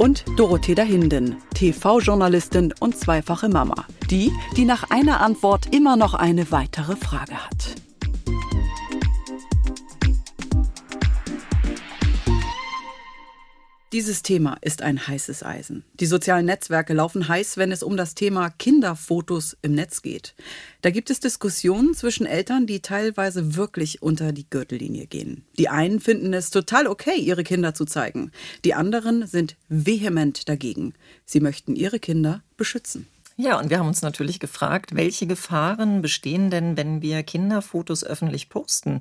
und Dorothea Hinden, TV-Journalistin und zweifache Mama. Die, die nach einer Antwort immer noch eine weitere Frage hat. Dieses Thema ist ein heißes Eisen. Die sozialen Netzwerke laufen heiß, wenn es um das Thema Kinderfotos im Netz geht. Da gibt es Diskussionen zwischen Eltern, die teilweise wirklich unter die Gürtellinie gehen. Die einen finden es total okay, ihre Kinder zu zeigen. Die anderen sind vehement dagegen. Sie möchten ihre Kinder beschützen. Ja, und wir haben uns natürlich gefragt, welche Gefahren bestehen denn, wenn wir Kinderfotos öffentlich posten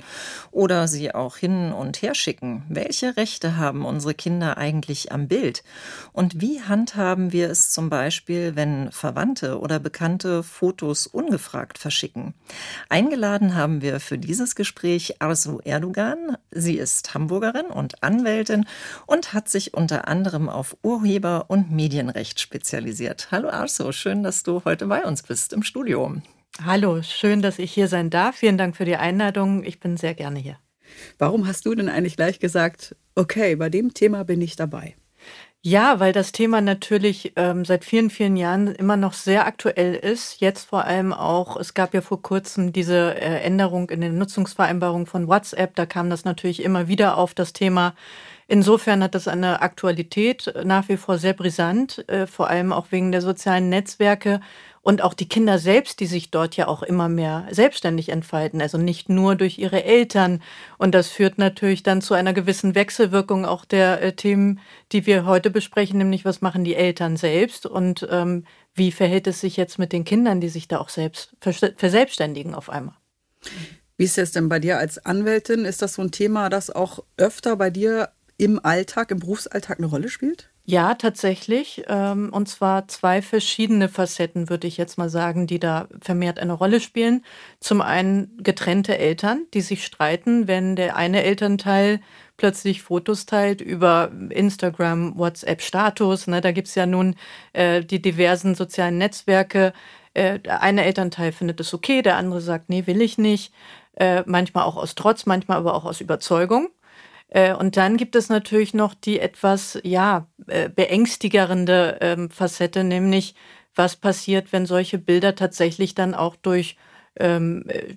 oder sie auch hin und her schicken? Welche Rechte haben unsere Kinder eigentlich am Bild? Und wie handhaben wir es zum Beispiel, wenn Verwandte oder Bekannte Fotos ungefragt verschicken? Eingeladen haben wir für dieses Gespräch Arzu Erdogan. Sie ist Hamburgerin und Anwältin und hat sich unter anderem auf Urheber- und Medienrecht spezialisiert. Hallo Arzu, schön, dass dass du heute bei uns bist im Studio. Hallo, schön, dass ich hier sein darf. Vielen Dank für die Einladung. Ich bin sehr gerne hier. Warum hast du denn eigentlich gleich gesagt, okay, bei dem Thema bin ich dabei? Ja, weil das Thema natürlich ähm, seit vielen, vielen Jahren immer noch sehr aktuell ist. Jetzt vor allem auch, es gab ja vor kurzem diese äh, Änderung in den Nutzungsvereinbarungen von WhatsApp. Da kam das natürlich immer wieder auf das Thema Insofern hat das eine Aktualität nach wie vor sehr brisant, äh, vor allem auch wegen der sozialen Netzwerke und auch die Kinder selbst, die sich dort ja auch immer mehr selbstständig entfalten, also nicht nur durch ihre Eltern. Und das führt natürlich dann zu einer gewissen Wechselwirkung auch der äh, Themen, die wir heute besprechen, nämlich was machen die Eltern selbst und ähm, wie verhält es sich jetzt mit den Kindern, die sich da auch selbst verselbstständigen auf einmal. Wie ist es denn bei dir als Anwältin? Ist das so ein Thema, das auch öfter bei dir im Alltag, im Berufsalltag eine Rolle spielt? Ja, tatsächlich. Ähm, und zwar zwei verschiedene Facetten, würde ich jetzt mal sagen, die da vermehrt eine Rolle spielen. Zum einen getrennte Eltern, die sich streiten, wenn der eine Elternteil plötzlich Fotos teilt über Instagram, WhatsApp-Status. Ne, da es ja nun äh, die diversen sozialen Netzwerke. Äh, der eine Elternteil findet es okay, der andere sagt, nee, will ich nicht. Äh, manchmal auch aus Trotz, manchmal aber auch aus Überzeugung. Äh, und dann gibt es natürlich noch die etwas, ja, äh, beängstigende ähm, Facette, nämlich was passiert, wenn solche Bilder tatsächlich dann auch durch ähm, äh,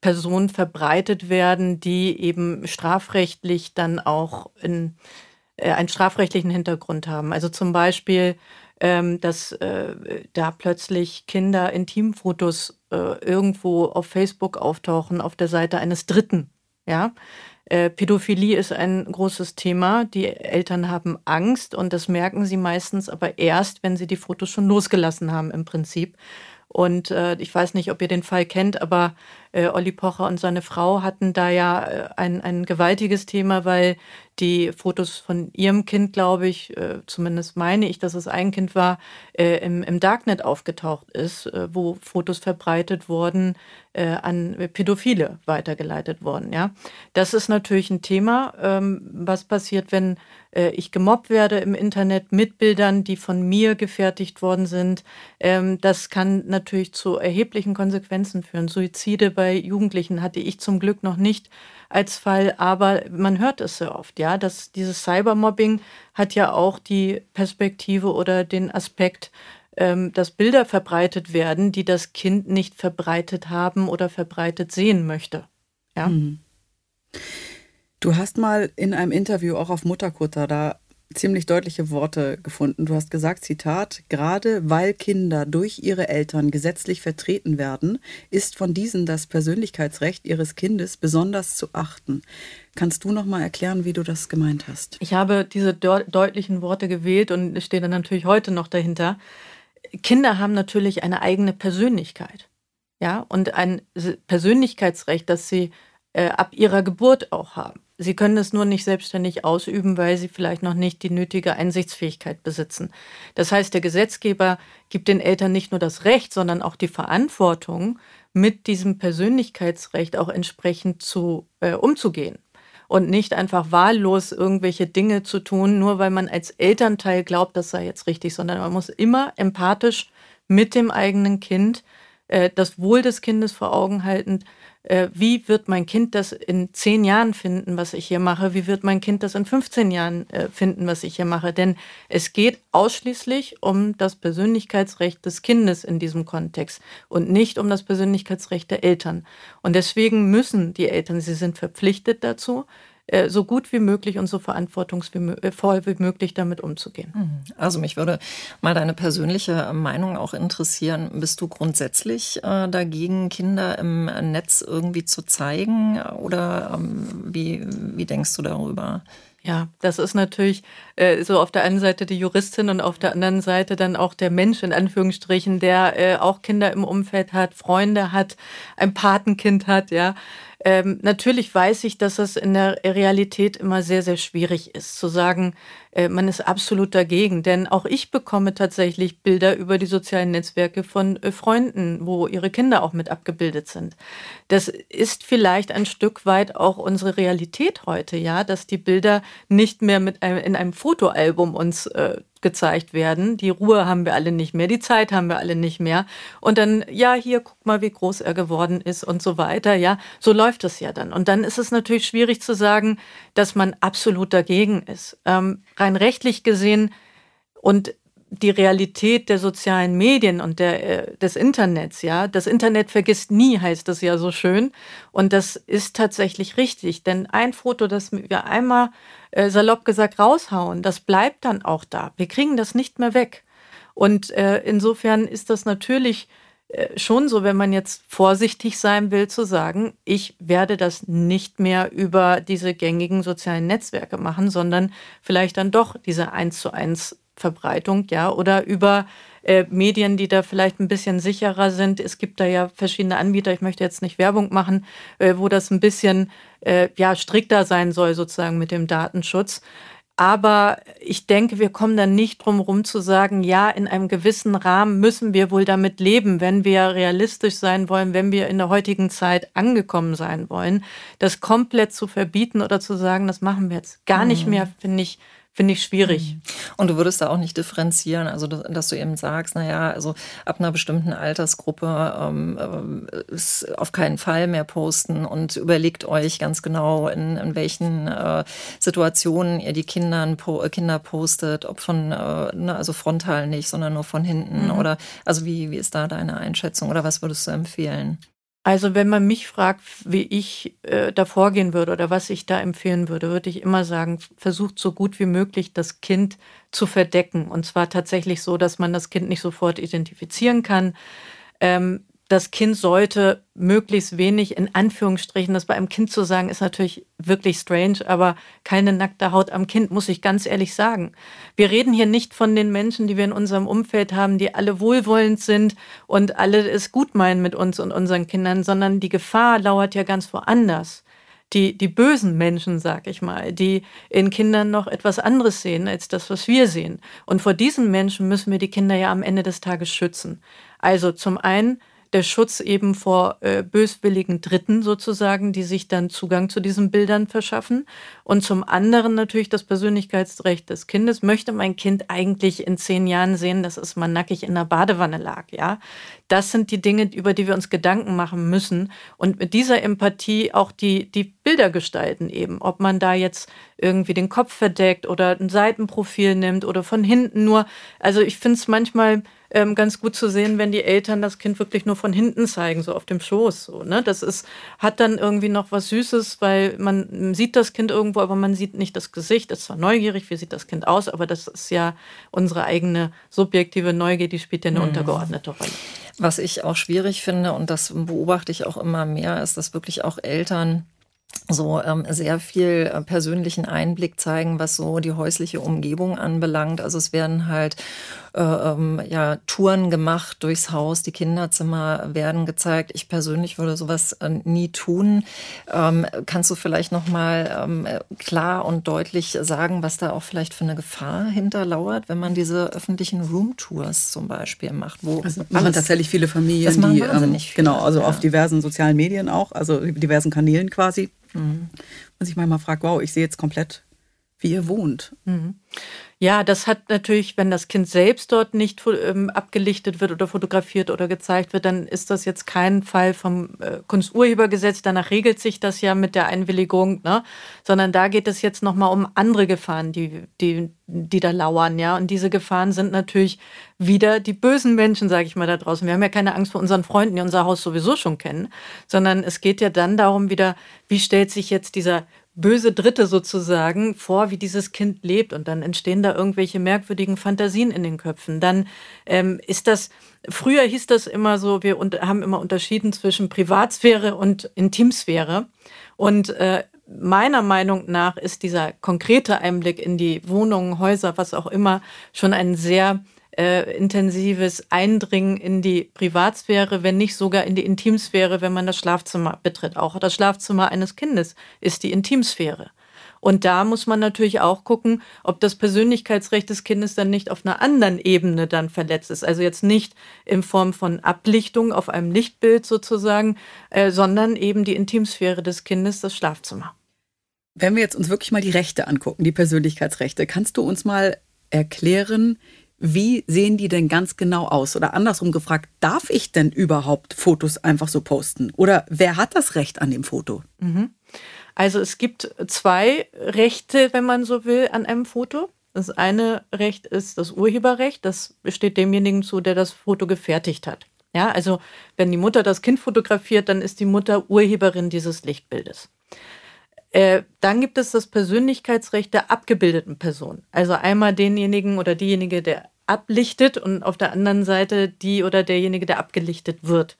Personen verbreitet werden, die eben strafrechtlich dann auch in, äh, einen strafrechtlichen Hintergrund haben. Also zum Beispiel, ähm, dass äh, da plötzlich Kinder Intimfotos äh, irgendwo auf Facebook auftauchen, auf der Seite eines Dritten. Ja, äh, Pädophilie ist ein großes Thema. Die Eltern haben Angst und das merken sie meistens aber erst, wenn sie die Fotos schon losgelassen haben im Prinzip. Und äh, ich weiß nicht, ob ihr den Fall kennt, aber äh, Olli Pocher und seine Frau hatten da ja äh, ein, ein gewaltiges Thema, weil die Fotos von ihrem Kind, glaube ich, äh, zumindest meine ich, dass es ein Kind war, äh, im, im Darknet aufgetaucht ist, äh, wo Fotos verbreitet wurden, an Pädophile weitergeleitet wurden. Ja, das ist natürlich ein Thema, ähm, was passiert, wenn äh, ich gemobbt werde im Internet mit Bildern, die von mir gefertigt worden sind. Ähm, das kann natürlich zu erheblichen Konsequenzen führen. Suizide bei Jugendlichen hatte ich zum Glück noch nicht als Fall, aber man hört es sehr oft, ja, dass dieses Cybermobbing hat ja auch die Perspektive oder den Aspekt, ähm, dass Bilder verbreitet werden, die das Kind nicht verbreitet haben oder verbreitet sehen möchte. Ja. Mhm. Du hast mal in einem Interview auch auf Mutterkutter da ziemlich deutliche Worte gefunden. Du hast gesagt, Zitat, gerade weil Kinder durch ihre Eltern gesetzlich vertreten werden, ist von diesen das Persönlichkeitsrecht ihres Kindes besonders zu achten. Kannst du noch mal erklären, wie du das gemeint hast? Ich habe diese de deutlichen Worte gewählt und stehe dann natürlich heute noch dahinter. Kinder haben natürlich eine eigene Persönlichkeit. Ja, und ein Persönlichkeitsrecht, das sie äh, ab ihrer Geburt auch haben. Sie können es nur nicht selbstständig ausüben, weil sie vielleicht noch nicht die nötige Einsichtsfähigkeit besitzen. Das heißt, der Gesetzgeber gibt den Eltern nicht nur das Recht, sondern auch die Verantwortung, mit diesem Persönlichkeitsrecht auch entsprechend zu, äh, umzugehen und nicht einfach wahllos irgendwelche Dinge zu tun, nur weil man als Elternteil glaubt, das sei jetzt richtig, sondern man muss immer empathisch mit dem eigenen Kind äh, das Wohl des Kindes vor Augen halten. Äh, wie wird mein Kind das in zehn Jahren finden, was ich hier mache? Wie wird mein Kind das in 15 Jahren äh, finden, was ich hier mache? Denn es geht ausschließlich um das Persönlichkeitsrecht des Kindes in diesem Kontext und nicht um das Persönlichkeitsrecht der Eltern. Und deswegen müssen die Eltern, sie sind verpflichtet dazu, so gut wie möglich und so verantwortungsvoll äh, wie möglich damit umzugehen. Mhm. Also mich würde mal deine persönliche Meinung auch interessieren. Bist du grundsätzlich äh, dagegen, Kinder im Netz irgendwie zu zeigen? Oder ähm, wie, wie denkst du darüber? Ja, das ist natürlich äh, so auf der einen Seite die Juristin und auf der anderen Seite dann auch der Mensch in Anführungsstrichen, der äh, auch Kinder im Umfeld hat, Freunde hat, ein Patenkind hat, ja. Ähm, natürlich weiß ich, dass es in der Realität immer sehr, sehr schwierig ist, zu sagen, äh, man ist absolut dagegen. Denn auch ich bekomme tatsächlich Bilder über die sozialen Netzwerke von äh, Freunden, wo ihre Kinder auch mit abgebildet sind. Das ist vielleicht ein Stück weit auch unsere Realität heute, ja, dass die Bilder nicht mehr mit einem, in einem Fotoalbum uns äh, gezeigt werden. Die Ruhe haben wir alle nicht mehr, die Zeit haben wir alle nicht mehr. Und dann, ja, hier, guck mal, wie groß er geworden ist und so weiter. Ja, so läuft es ja dann. Und dann ist es natürlich schwierig zu sagen, dass man absolut dagegen ist. Ähm, rein rechtlich gesehen und die Realität der sozialen Medien und der, äh, des Internets, ja. Das Internet vergisst nie, heißt das ja so schön. Und das ist tatsächlich richtig. Denn ein Foto, das wir einmal äh, salopp gesagt raushauen, das bleibt dann auch da. Wir kriegen das nicht mehr weg. Und äh, insofern ist das natürlich äh, schon so, wenn man jetzt vorsichtig sein will, zu sagen, ich werde das nicht mehr über diese gängigen sozialen Netzwerke machen, sondern vielleicht dann doch diese eins zu eins Verbreitung, ja, oder über äh, Medien, die da vielleicht ein bisschen sicherer sind. Es gibt da ja verschiedene Anbieter, ich möchte jetzt nicht Werbung machen, äh, wo das ein bisschen äh, ja, strikter sein soll, sozusagen mit dem Datenschutz. Aber ich denke, wir kommen dann nicht drum herum zu sagen, ja, in einem gewissen Rahmen müssen wir wohl damit leben, wenn wir realistisch sein wollen, wenn wir in der heutigen Zeit angekommen sein wollen. Das komplett zu verbieten oder zu sagen, das machen wir jetzt gar nicht mhm. mehr, finde ich finde ich schwierig. Mhm. Und du würdest da auch nicht differenzieren, also dass du eben sagst, naja, also ab einer bestimmten Altersgruppe ähm, äh, ist auf keinen Fall mehr posten und überlegt euch ganz genau, in, in welchen äh, Situationen ihr die Kindern, po, äh, Kinder postet, ob von, äh, ne, also frontal nicht, sondern nur von hinten mhm. oder, also wie, wie ist da deine Einschätzung oder was würdest du empfehlen? Also wenn man mich fragt, wie ich äh, da vorgehen würde oder was ich da empfehlen würde, würde ich immer sagen, versucht so gut wie möglich das Kind zu verdecken. Und zwar tatsächlich so, dass man das Kind nicht sofort identifizieren kann. Ähm, das Kind sollte möglichst wenig, in Anführungsstrichen, das bei einem Kind zu sagen, ist natürlich wirklich strange, aber keine nackte Haut am Kind, muss ich ganz ehrlich sagen. Wir reden hier nicht von den Menschen, die wir in unserem Umfeld haben, die alle wohlwollend sind und alle es gut meinen mit uns und unseren Kindern, sondern die Gefahr lauert ja ganz woanders. Die, die bösen Menschen, sag ich mal, die in Kindern noch etwas anderes sehen als das, was wir sehen. Und vor diesen Menschen müssen wir die Kinder ja am Ende des Tages schützen. Also zum einen der Schutz eben vor äh, böswilligen Dritten sozusagen, die sich dann Zugang zu diesen Bildern verschaffen. Und zum anderen natürlich das Persönlichkeitsrecht des Kindes. Möchte mein Kind eigentlich in zehn Jahren sehen, dass es mal nackig in der Badewanne lag, ja? Das sind die Dinge, über die wir uns Gedanken machen müssen. Und mit dieser Empathie auch die, die Bilder gestalten eben. Ob man da jetzt irgendwie den Kopf verdeckt oder ein Seitenprofil nimmt oder von hinten nur. Also ich finde es manchmal ähm, ganz gut zu sehen, wenn die Eltern das Kind wirklich nur von hinten zeigen, so auf dem Schoß. So, ne? Das ist, hat dann irgendwie noch was Süßes, weil man sieht das Kind irgendwo, aber man sieht nicht das Gesicht. Ist zwar neugierig, wie sieht das Kind aus, aber das ist ja unsere eigene subjektive Neugier, die spielt ja eine mhm. untergeordnete Rolle. Was ich auch schwierig finde, und das beobachte ich auch immer mehr, ist, dass wirklich auch Eltern so ähm, sehr viel äh, persönlichen Einblick zeigen, was so die häusliche Umgebung anbelangt. Also es werden halt äh, ähm, ja Touren gemacht durchs Haus, die Kinderzimmer werden gezeigt. Ich persönlich würde sowas äh, nie tun. Ähm, kannst du vielleicht noch mal ähm, klar und deutlich sagen, was da auch vielleicht für eine Gefahr hinterlauert, wenn man diese öffentlichen Roomtours zum Beispiel macht? Wo also machen tatsächlich viele Familien, die ähm, genau, also ja. auf diversen sozialen Medien auch, also diversen Kanälen quasi Mhm. Und sich manchmal fragt, wow, ich sehe jetzt komplett, wie ihr wohnt. Mhm. Ja, das hat natürlich, wenn das Kind selbst dort nicht ähm, abgelichtet wird oder fotografiert oder gezeigt wird, dann ist das jetzt kein Fall vom äh, Kunsturhebergesetz. Danach regelt sich das ja mit der Einwilligung, ne? sondern da geht es jetzt nochmal um andere Gefahren, die, die, die da lauern. Ja? Und diese Gefahren sind natürlich wieder die bösen Menschen, sage ich mal da draußen. Wir haben ja keine Angst vor unseren Freunden, die unser Haus sowieso schon kennen, sondern es geht ja dann darum wieder, wie stellt sich jetzt dieser böse Dritte sozusagen vor, wie dieses Kind lebt. Und dann entstehen da irgendwelche merkwürdigen Fantasien in den Köpfen. Dann ähm, ist das, früher hieß das immer so, wir haben immer unterschieden zwischen Privatsphäre und Intimsphäre. Und äh, meiner Meinung nach ist dieser konkrete Einblick in die Wohnungen, Häuser, was auch immer, schon ein sehr äh, intensives Eindringen in die Privatsphäre, wenn nicht sogar in die Intimsphäre, wenn man das Schlafzimmer betritt. Auch das Schlafzimmer eines Kindes ist die Intimsphäre. Und da muss man natürlich auch gucken, ob das Persönlichkeitsrecht des Kindes dann nicht auf einer anderen Ebene dann verletzt ist. Also jetzt nicht in Form von Ablichtung auf einem Lichtbild sozusagen, äh, sondern eben die Intimsphäre des Kindes, das Schlafzimmer. Wenn wir jetzt uns wirklich mal die Rechte angucken, die Persönlichkeitsrechte, kannst du uns mal erklären, wie sehen die denn ganz genau aus? Oder andersrum gefragt, darf ich denn überhaupt Fotos einfach so posten? Oder wer hat das Recht an dem Foto? Mhm. Also es gibt zwei Rechte, wenn man so will, an einem Foto. Das eine Recht ist das Urheberrecht. Das besteht demjenigen zu, der das Foto gefertigt hat. Ja, also wenn die Mutter das Kind fotografiert, dann ist die Mutter Urheberin dieses Lichtbildes. Äh, dann gibt es das Persönlichkeitsrecht der abgebildeten Person. Also einmal denjenigen oder diejenige, der ablichtet und auf der anderen Seite die oder derjenige, der abgelichtet wird.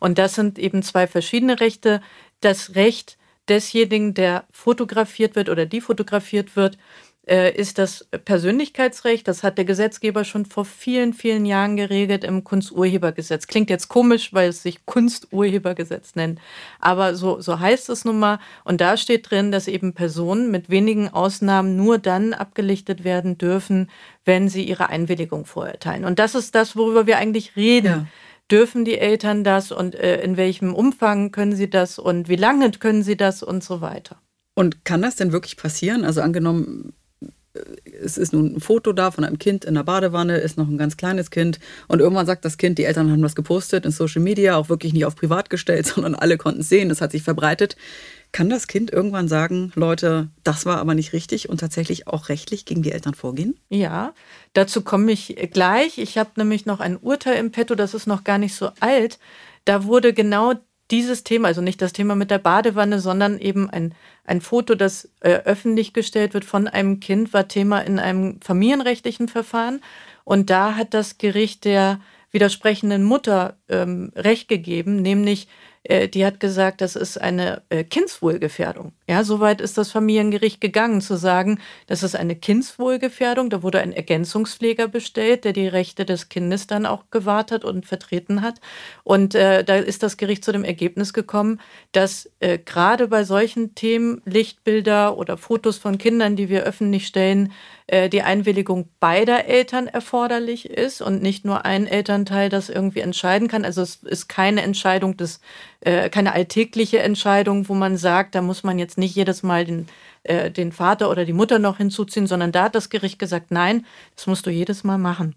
Und das sind eben zwei verschiedene Rechte. Das Recht desjenigen, der fotografiert wird oder die fotografiert wird, ist das Persönlichkeitsrecht. Das hat der Gesetzgeber schon vor vielen, vielen Jahren geregelt im Kunsturhebergesetz. Klingt jetzt komisch, weil es sich Kunsturhebergesetz nennt. Aber so, so heißt es nun mal. Und da steht drin, dass eben Personen mit wenigen Ausnahmen nur dann abgelichtet werden dürfen, wenn sie ihre Einwilligung vorerteilen. Und das ist das, worüber wir eigentlich reden. Ja. Dürfen die Eltern das und äh, in welchem Umfang können sie das und wie lange können sie das und so weiter. Und kann das denn wirklich passieren? Also angenommen, es ist nun ein Foto da von einem Kind in der Badewanne, ist noch ein ganz kleines Kind und irgendwann sagt das Kind, die Eltern haben das gepostet in Social Media, auch wirklich nicht auf privat gestellt, sondern alle konnten es sehen, das hat sich verbreitet. Kann das Kind irgendwann sagen, Leute, das war aber nicht richtig und tatsächlich auch rechtlich gegen die Eltern vorgehen? Ja, dazu komme ich gleich. Ich habe nämlich noch ein Urteil im Petto, das ist noch gar nicht so alt. Da wurde genau dieses Thema, also nicht das Thema mit der Badewanne, sondern eben ein, ein Foto, das äh, öffentlich gestellt wird von einem Kind, war Thema in einem familienrechtlichen Verfahren. Und da hat das Gericht der widersprechenden Mutter ähm, Recht gegeben, nämlich äh, die hat gesagt, das ist eine äh, Kindswohlgefährdung. Ja, soweit ist das Familiengericht gegangen, zu sagen, das ist eine Kindswohlgefährdung. Da wurde ein Ergänzungspfleger bestellt, der die Rechte des Kindes dann auch gewahrt hat und vertreten hat. Und äh, da ist das Gericht zu dem Ergebnis gekommen, dass äh, gerade bei solchen Themen Lichtbilder oder Fotos von Kindern, die wir öffentlich stellen, äh, die Einwilligung beider Eltern erforderlich ist und nicht nur ein Elternteil das irgendwie entscheiden kann. Also es ist keine Entscheidung des, äh, keine alltägliche Entscheidung, wo man sagt, da muss man jetzt nicht jedes Mal den, äh, den Vater oder die Mutter noch hinzuziehen, sondern da hat das Gericht gesagt, nein, das musst du jedes Mal machen.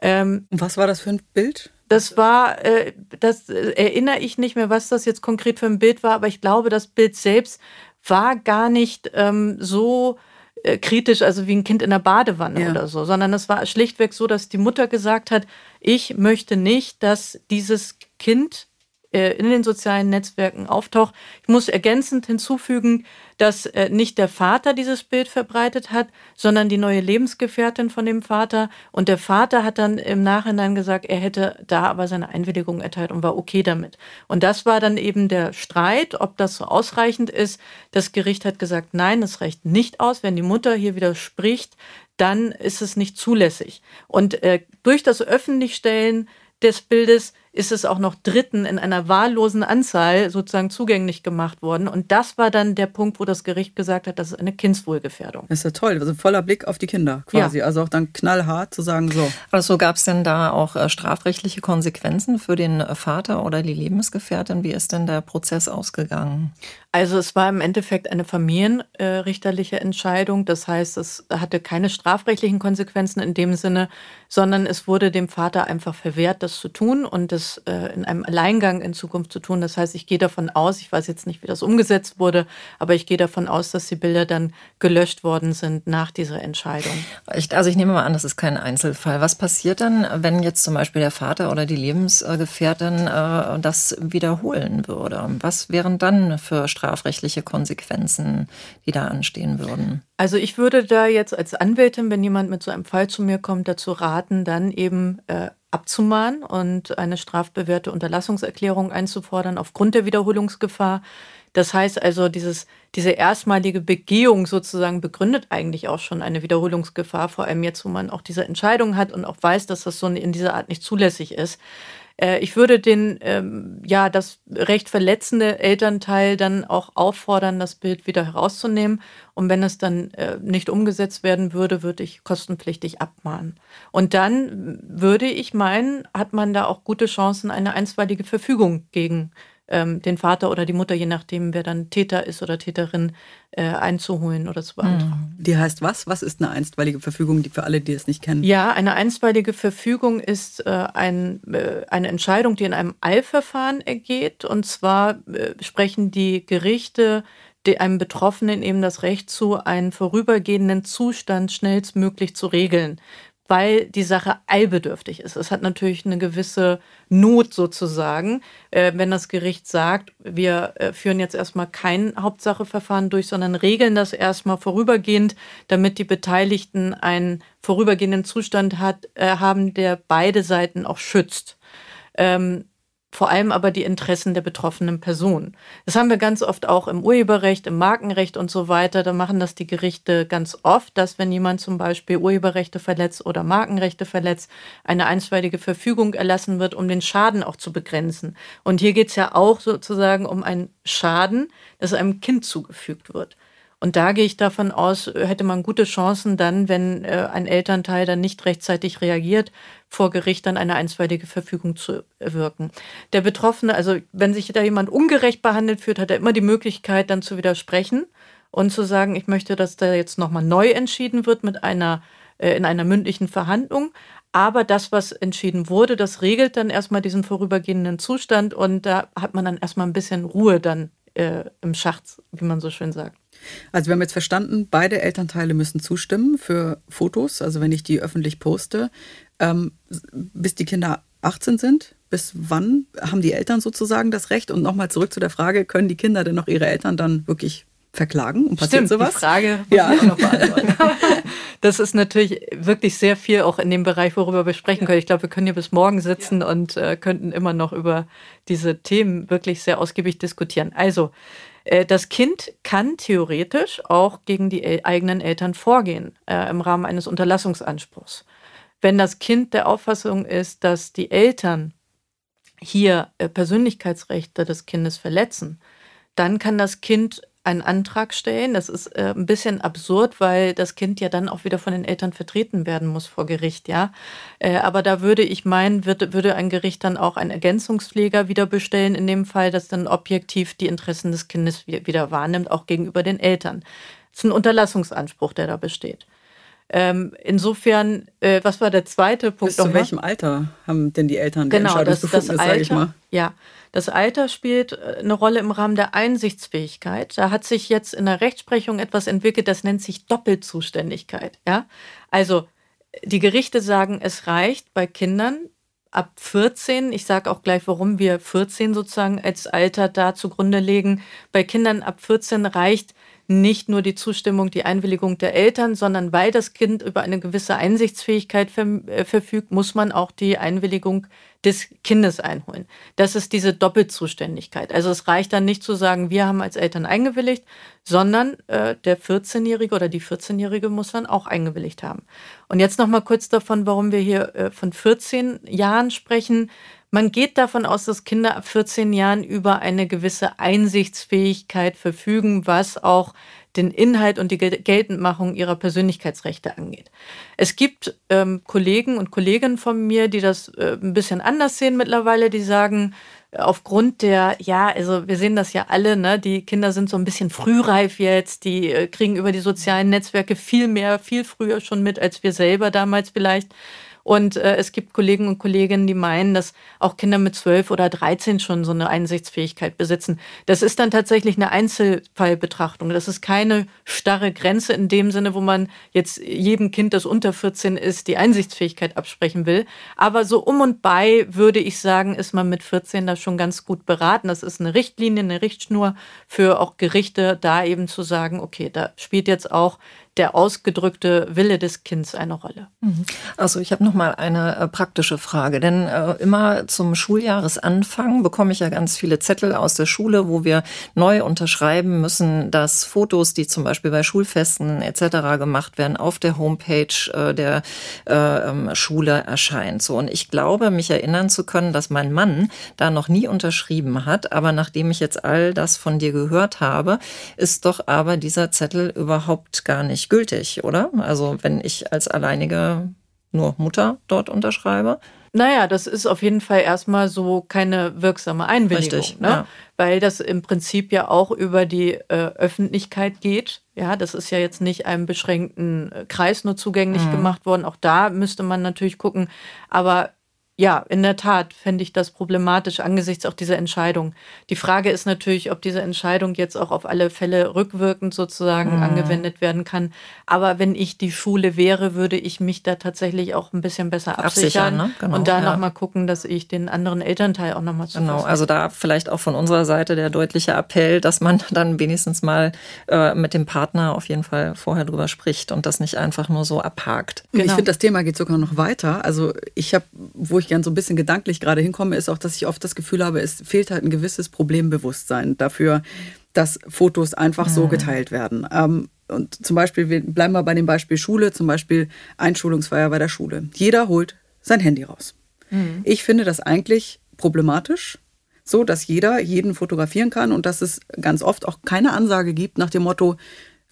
Ähm, Was war das für ein Bild? Das war, äh, das äh, erinnere ich nicht mehr, was das jetzt konkret für ein Bild war, aber ich glaube, das Bild selbst war gar nicht ähm, so äh, kritisch, also wie ein Kind in der Badewanne ja. oder so, sondern es war schlichtweg so, dass die Mutter gesagt hat, ich möchte nicht, dass dieses Kind in den sozialen Netzwerken auftaucht. Ich muss ergänzend hinzufügen, dass äh, nicht der Vater dieses Bild verbreitet hat, sondern die neue Lebensgefährtin von dem Vater. Und der Vater hat dann im Nachhinein gesagt, er hätte da aber seine Einwilligung erteilt und war okay damit. Und das war dann eben der Streit, ob das so ausreichend ist. Das Gericht hat gesagt, nein, es reicht nicht aus. Wenn die Mutter hier widerspricht, dann ist es nicht zulässig. Und äh, durch das Öffentlichstellen des Bildes ist es auch noch Dritten in einer wahllosen Anzahl sozusagen zugänglich gemacht worden. Und das war dann der Punkt, wo das Gericht gesagt hat, das ist eine Kindswohlgefährdung. Das ist ja toll, also voller Blick auf die Kinder quasi. Ja. Also auch dann knallhart zu sagen, so. Also gab es denn da auch äh, strafrechtliche Konsequenzen für den Vater oder die Lebensgefährtin? Wie ist denn der Prozess ausgegangen? Also es war im Endeffekt eine familienrichterliche Entscheidung. Das heißt, es hatte keine strafrechtlichen Konsequenzen in dem Sinne, sondern es wurde dem Vater einfach verwehrt, das zu tun und das äh, in einem Alleingang in Zukunft zu tun. Das heißt, ich gehe davon aus, ich weiß jetzt nicht, wie das umgesetzt wurde, aber ich gehe davon aus, dass die Bilder dann gelöscht worden sind nach dieser Entscheidung. Also ich nehme mal an, das ist kein Einzelfall. Was passiert dann, wenn jetzt zum Beispiel der Vater oder die Lebensgefährtin äh, das wiederholen würde? Was wären dann für strafrechtliche Konsequenzen, die da anstehen würden? Also ich würde da jetzt als Anwältin, wenn jemand mit so einem Fall zu mir kommt, dazu raten, dann eben äh, abzumahnen und eine strafbewährte Unterlassungserklärung einzufordern aufgrund der Wiederholungsgefahr. Das heißt also, dieses, diese erstmalige Begehung sozusagen begründet eigentlich auch schon eine Wiederholungsgefahr, vor allem jetzt, wo man auch diese Entscheidung hat und auch weiß, dass das so in dieser Art nicht zulässig ist. Äh, ich würde den, ähm, ja, das recht verletzende Elternteil dann auch auffordern, das Bild wieder herauszunehmen. Und wenn es dann äh, nicht umgesetzt werden würde, würde ich kostenpflichtig abmahnen. Und dann würde ich meinen, hat man da auch gute Chancen, eine einstweilige Verfügung gegen ähm, den Vater oder die Mutter, je nachdem, wer dann Täter ist oder Täterin, äh, einzuholen oder zu beantragen. Mhm. Die heißt was? Was ist eine einstweilige Verfügung, die für alle, die es nicht kennen? Ja, eine einstweilige Verfügung ist äh, ein, äh, eine Entscheidung, die in einem Eilverfahren ergeht. Und zwar äh, sprechen die Gerichte einem Betroffenen eben das Recht zu, einen vorübergehenden Zustand schnellstmöglich zu regeln weil die Sache eilbedürftig ist. Es hat natürlich eine gewisse Not sozusagen, äh, wenn das Gericht sagt, wir äh, führen jetzt erstmal kein Hauptsacheverfahren durch, sondern regeln das erstmal vorübergehend, damit die Beteiligten einen vorübergehenden Zustand hat, äh, haben, der beide Seiten auch schützt. Ähm, vor allem aber die Interessen der betroffenen Person. Das haben wir ganz oft auch im Urheberrecht, im Markenrecht und so weiter. Da machen das die Gerichte ganz oft, dass wenn jemand zum Beispiel Urheberrechte verletzt oder Markenrechte verletzt, eine einstweilige Verfügung erlassen wird, um den Schaden auch zu begrenzen. Und hier geht es ja auch sozusagen um einen Schaden, das einem Kind zugefügt wird. Und da gehe ich davon aus, hätte man gute Chancen dann, wenn äh, ein Elternteil dann nicht rechtzeitig reagiert, vor Gericht dann eine einstweilige Verfügung zu wirken. Der Betroffene, also wenn sich da jemand ungerecht behandelt fühlt, hat er immer die Möglichkeit, dann zu widersprechen und zu sagen, ich möchte, dass da jetzt nochmal neu entschieden wird mit einer, äh, in einer mündlichen Verhandlung. Aber das, was entschieden wurde, das regelt dann erstmal diesen vorübergehenden Zustand und da hat man dann erstmal ein bisschen Ruhe dann äh, im Schacht, wie man so schön sagt. Also wir haben jetzt verstanden, beide Elternteile müssen zustimmen für Fotos, also wenn ich die öffentlich poste, ähm, bis die Kinder 18 sind. Bis wann haben die Eltern sozusagen das Recht? Und nochmal zurück zu der Frage, können die Kinder denn noch ihre Eltern dann wirklich verklagen und passiert Stimmt, sowas? Die Frage ja. ich auch noch beantworten. das ist natürlich wirklich sehr viel auch in dem Bereich, worüber wir sprechen können. Ich glaube, wir können hier bis morgen sitzen ja. und äh, könnten immer noch über diese Themen wirklich sehr ausgiebig diskutieren. Also, das Kind kann theoretisch auch gegen die eigenen Eltern vorgehen äh, im Rahmen eines Unterlassungsanspruchs. Wenn das Kind der Auffassung ist, dass die Eltern hier äh, Persönlichkeitsrechte des Kindes verletzen, dann kann das Kind einen Antrag stellen. Das ist äh, ein bisschen absurd, weil das Kind ja dann auch wieder von den Eltern vertreten werden muss vor Gericht, ja. Äh, aber da würde ich meinen, wird, würde ein Gericht dann auch einen Ergänzungspfleger wieder bestellen, in dem Fall, dass dann objektiv die Interessen des Kindes wieder wahrnimmt, auch gegenüber den Eltern. Das ist ein Unterlassungsanspruch, der da besteht. Ähm, insofern, äh, was war der zweite Punkt? Bis zu welchem Alter haben denn die Eltern die genau, das, das Alter, ich mal? Ja, das Alter spielt äh, eine Rolle im Rahmen der Einsichtsfähigkeit. Da hat sich jetzt in der Rechtsprechung etwas entwickelt, das nennt sich Doppelzuständigkeit. Ja? Also die Gerichte sagen, es reicht bei Kindern ab 14, ich sage auch gleich, warum wir 14 sozusagen als Alter da zugrunde legen, bei Kindern ab 14 reicht nicht nur die Zustimmung, die Einwilligung der Eltern, sondern weil das Kind über eine gewisse Einsichtsfähigkeit äh, verfügt, muss man auch die Einwilligung des Kindes einholen. Das ist diese Doppelzuständigkeit. Also es reicht dann nicht zu sagen, wir haben als Eltern eingewilligt, sondern äh, der 14-Jährige oder die 14-Jährige muss dann auch eingewilligt haben. Und jetzt noch mal kurz davon, warum wir hier äh, von 14 Jahren sprechen. Man geht davon aus, dass Kinder ab 14 Jahren über eine gewisse Einsichtsfähigkeit verfügen, was auch den Inhalt und die Geltendmachung ihrer Persönlichkeitsrechte angeht. Es gibt ähm, Kollegen und Kolleginnen von mir, die das äh, ein bisschen anders sehen mittlerweile, die sagen, aufgrund der, ja, also wir sehen das ja alle, ne, die Kinder sind so ein bisschen frühreif jetzt, die äh, kriegen über die sozialen Netzwerke viel mehr, viel früher schon mit als wir selber damals vielleicht. Und äh, es gibt Kollegen und Kolleginnen, die meinen, dass auch Kinder mit zwölf oder dreizehn schon so eine Einsichtsfähigkeit besitzen. Das ist dann tatsächlich eine Einzelfallbetrachtung. Das ist keine starre Grenze in dem Sinne, wo man jetzt jedem Kind, das unter 14 ist, die Einsichtsfähigkeit absprechen will. Aber so um und bei würde ich sagen, ist man mit 14 da schon ganz gut beraten. Das ist eine Richtlinie, eine Richtschnur für auch Gerichte, da eben zu sagen, okay, da spielt jetzt auch der ausgedrückte Wille des Kindes eine Rolle. Mhm. Also ich habe noch mal eine äh, praktische Frage, denn äh, immer zum Schuljahresanfang bekomme ich ja ganz viele Zettel aus der Schule, wo wir neu unterschreiben müssen, dass Fotos, die zum Beispiel bei Schulfesten etc. gemacht werden, auf der Homepage äh, der äh, ähm, Schule erscheint. So und ich glaube, mich erinnern zu können, dass mein Mann da noch nie unterschrieben hat, aber nachdem ich jetzt all das von dir gehört habe, ist doch aber dieser Zettel überhaupt gar nicht nicht gültig, oder? Also wenn ich als alleinige nur Mutter dort unterschreibe. Naja, das ist auf jeden Fall erstmal so keine wirksame Einwilligung, Richtig, ne? Ja. weil das im Prinzip ja auch über die äh, Öffentlichkeit geht. Ja, das ist ja jetzt nicht einem beschränkten äh, Kreis nur zugänglich mhm. gemacht worden. Auch da müsste man natürlich gucken. Aber ja, in der Tat fände ich das problematisch angesichts auch dieser Entscheidung. Die Frage ist natürlich, ob diese Entscheidung jetzt auch auf alle Fälle rückwirkend sozusagen mhm. angewendet werden kann. Aber wenn ich die Schule wäre, würde ich mich da tatsächlich auch ein bisschen besser absichern, absichern ne? genau, und da ja. nochmal gucken, dass ich den anderen Elternteil auch nochmal zu Genau, also da vielleicht auch von unserer Seite der deutliche Appell, dass man dann wenigstens mal äh, mit dem Partner auf jeden Fall vorher drüber spricht und das nicht einfach nur so abhakt. Genau. Ich finde, das Thema geht sogar noch weiter. Also ich habe, wo ich ich gern so ein bisschen gedanklich gerade hinkomme, ist auch, dass ich oft das Gefühl habe, es fehlt halt ein gewisses Problembewusstsein dafür, dass Fotos einfach so mhm. geteilt werden. Ähm, und zum Beispiel, wir bleiben wir bei dem Beispiel Schule, zum Beispiel Einschulungsfeier bei der Schule. Jeder holt sein Handy raus. Mhm. Ich finde das eigentlich problematisch, so dass jeder jeden fotografieren kann und dass es ganz oft auch keine Ansage gibt nach dem Motto,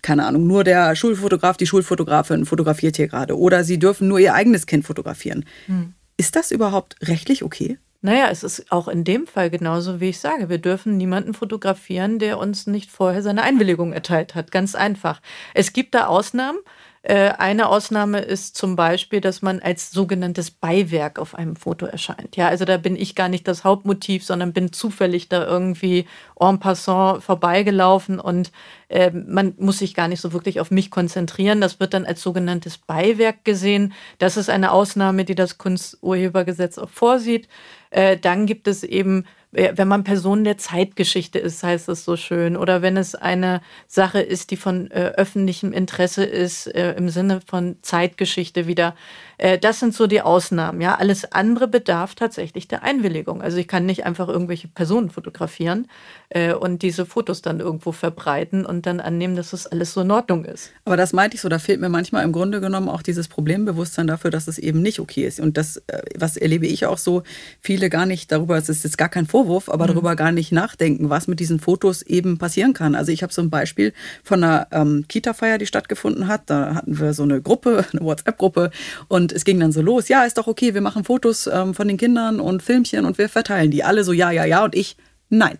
keine Ahnung, nur der Schulfotograf, die Schulfotografin fotografiert hier gerade oder sie dürfen nur ihr eigenes Kind fotografieren. Mhm. Ist das überhaupt rechtlich okay? Naja, es ist auch in dem Fall genauso, wie ich sage. Wir dürfen niemanden fotografieren, der uns nicht vorher seine Einwilligung erteilt hat. Ganz einfach. Es gibt da Ausnahmen. Äh, eine Ausnahme ist zum Beispiel, dass man als sogenanntes Beiwerk auf einem Foto erscheint. Ja, also da bin ich gar nicht das Hauptmotiv, sondern bin zufällig da irgendwie en passant vorbeigelaufen und äh, man muss sich gar nicht so wirklich auf mich konzentrieren. Das wird dann als sogenanntes Beiwerk gesehen. Das ist eine Ausnahme, die das Kunsturhebergesetz auch vorsieht. Äh, dann gibt es eben wenn man Person der Zeitgeschichte ist, heißt es so schön, oder wenn es eine Sache ist, die von äh, öffentlichem Interesse ist, äh, im Sinne von Zeitgeschichte wieder. Äh, das sind so die Ausnahmen. Ja, alles andere bedarf tatsächlich der Einwilligung. Also ich kann nicht einfach irgendwelche Personen fotografieren äh, und diese Fotos dann irgendwo verbreiten und dann annehmen, dass das alles so in Ordnung ist. Aber das meinte ich so, da fehlt mir manchmal im Grunde genommen auch dieses Problembewusstsein dafür, dass es eben nicht okay ist. Und das, äh, was erlebe ich auch so, viele gar nicht darüber, es ist jetzt gar kein Vorwurf, Vorwurf, aber mhm. darüber gar nicht nachdenken, was mit diesen Fotos eben passieren kann. Also ich habe so ein Beispiel von einer ähm, Kita-Feier, die stattgefunden hat. Da hatten wir so eine Gruppe, eine WhatsApp-Gruppe und es ging dann so los, ja, ist doch okay, wir machen Fotos ähm, von den Kindern und Filmchen und wir verteilen die. Alle so, ja, ja, ja und ich, nein.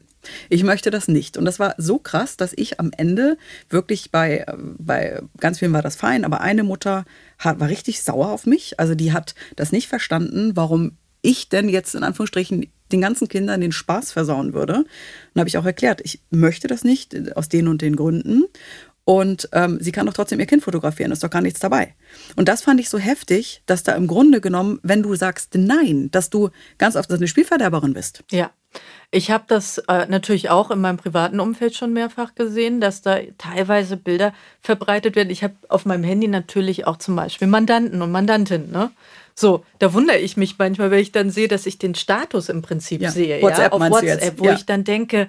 Ich möchte das nicht. Und das war so krass, dass ich am Ende wirklich bei, äh, bei ganz vielen war das fein, aber eine Mutter hat, war richtig sauer auf mich. Also die hat das nicht verstanden, warum ich denn jetzt in Anführungsstrichen den ganzen Kindern den Spaß versauen würde. Und habe ich auch erklärt, ich möchte das nicht aus den und den Gründen. Und ähm, sie kann doch trotzdem ihr Kind fotografieren, ist doch gar nichts dabei. Und das fand ich so heftig, dass da im Grunde genommen, wenn du sagst Nein, dass du ganz oft eine Spielverderberin bist. Ja. Ich habe das äh, natürlich auch in meinem privaten Umfeld schon mehrfach gesehen, dass da teilweise Bilder verbreitet werden. Ich habe auf meinem Handy natürlich auch zum Beispiel Mandanten und Mandantinnen. Ne? So, da wundere ich mich manchmal, wenn ich dann sehe, dass ich den Status im Prinzip ja. sehe. WhatsApp ja, auf WhatsApp, wo ja. ich dann denke,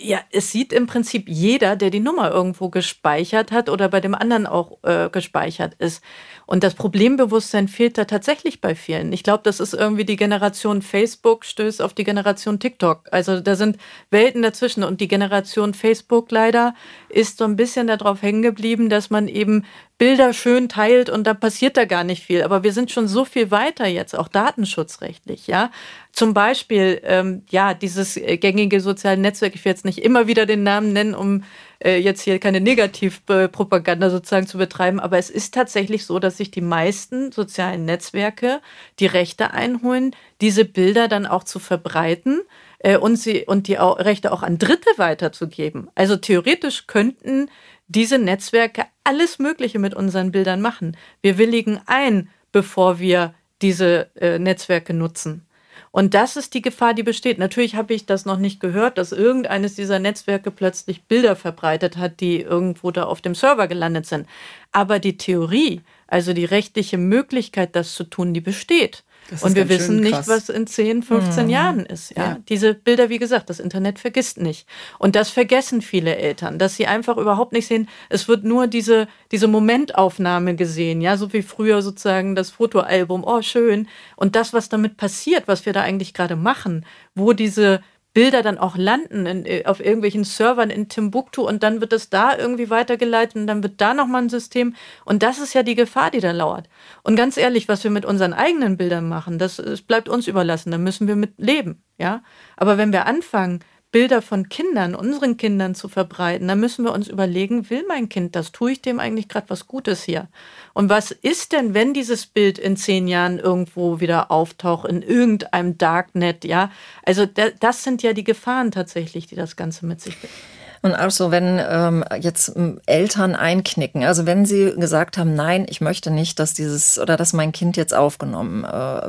ja, es sieht im Prinzip jeder, der die Nummer irgendwo gespeichert hat oder bei dem anderen auch äh, gespeichert ist. Und das Problembewusstsein fehlt da tatsächlich bei vielen. Ich glaube, das ist irgendwie die Generation Facebook stößt auf die Generation TikTok. Also da sind Welten dazwischen. Und die Generation Facebook leider ist so ein bisschen darauf hängen geblieben, dass man eben Bilder schön teilt und da passiert da gar nicht viel. Aber wir sind schon so viel weiter jetzt, auch datenschutzrechtlich, ja. Zum Beispiel, ähm, ja, dieses äh, gängige soziale Netzwerk, ich will jetzt nicht immer wieder den Namen nennen, um äh, jetzt hier keine Negativpropaganda sozusagen zu betreiben, aber es ist tatsächlich so, dass sich die meisten sozialen Netzwerke die Rechte einholen, diese Bilder dann auch zu verbreiten äh, und sie und die Rechte auch an Dritte weiterzugeben. Also theoretisch könnten diese Netzwerke alles Mögliche mit unseren Bildern machen. Wir willigen ein, bevor wir diese äh, Netzwerke nutzen. Und das ist die Gefahr, die besteht. Natürlich habe ich das noch nicht gehört, dass irgendeines dieser Netzwerke plötzlich Bilder verbreitet hat, die irgendwo da auf dem Server gelandet sind. Aber die Theorie, also die rechtliche Möglichkeit, das zu tun, die besteht. Und wir wissen nicht, was in 10, 15 mhm. Jahren ist. Ja? ja? Diese Bilder, wie gesagt, das Internet vergisst nicht. Und das vergessen viele Eltern, dass sie einfach überhaupt nicht sehen, es wird nur diese, diese Momentaufnahme gesehen, ja, so wie früher sozusagen das Fotoalbum, oh schön. Und das, was damit passiert, was wir da eigentlich gerade machen, wo diese Bilder dann auch landen in, äh, auf irgendwelchen Servern in Timbuktu und dann wird es da irgendwie weitergeleitet und dann wird da nochmal ein System. Und das ist ja die Gefahr, die da lauert. Und ganz ehrlich, was wir mit unseren eigenen Bildern machen, das, das bleibt uns überlassen. Da müssen wir mit leben. Ja? Aber wenn wir anfangen, Bilder von Kindern, unseren Kindern zu verbreiten, dann müssen wir uns überlegen, will mein Kind das? Tue ich dem eigentlich gerade was Gutes hier? Und was ist denn, wenn dieses Bild in zehn Jahren irgendwo wieder auftaucht, in irgendeinem Darknet, ja? Also das sind ja die Gefahren tatsächlich, die das Ganze mit sich bringen. Und also wenn ähm, jetzt ähm, Eltern einknicken, also wenn sie gesagt haben, nein, ich möchte nicht, dass dieses oder dass mein Kind jetzt aufgenommen äh,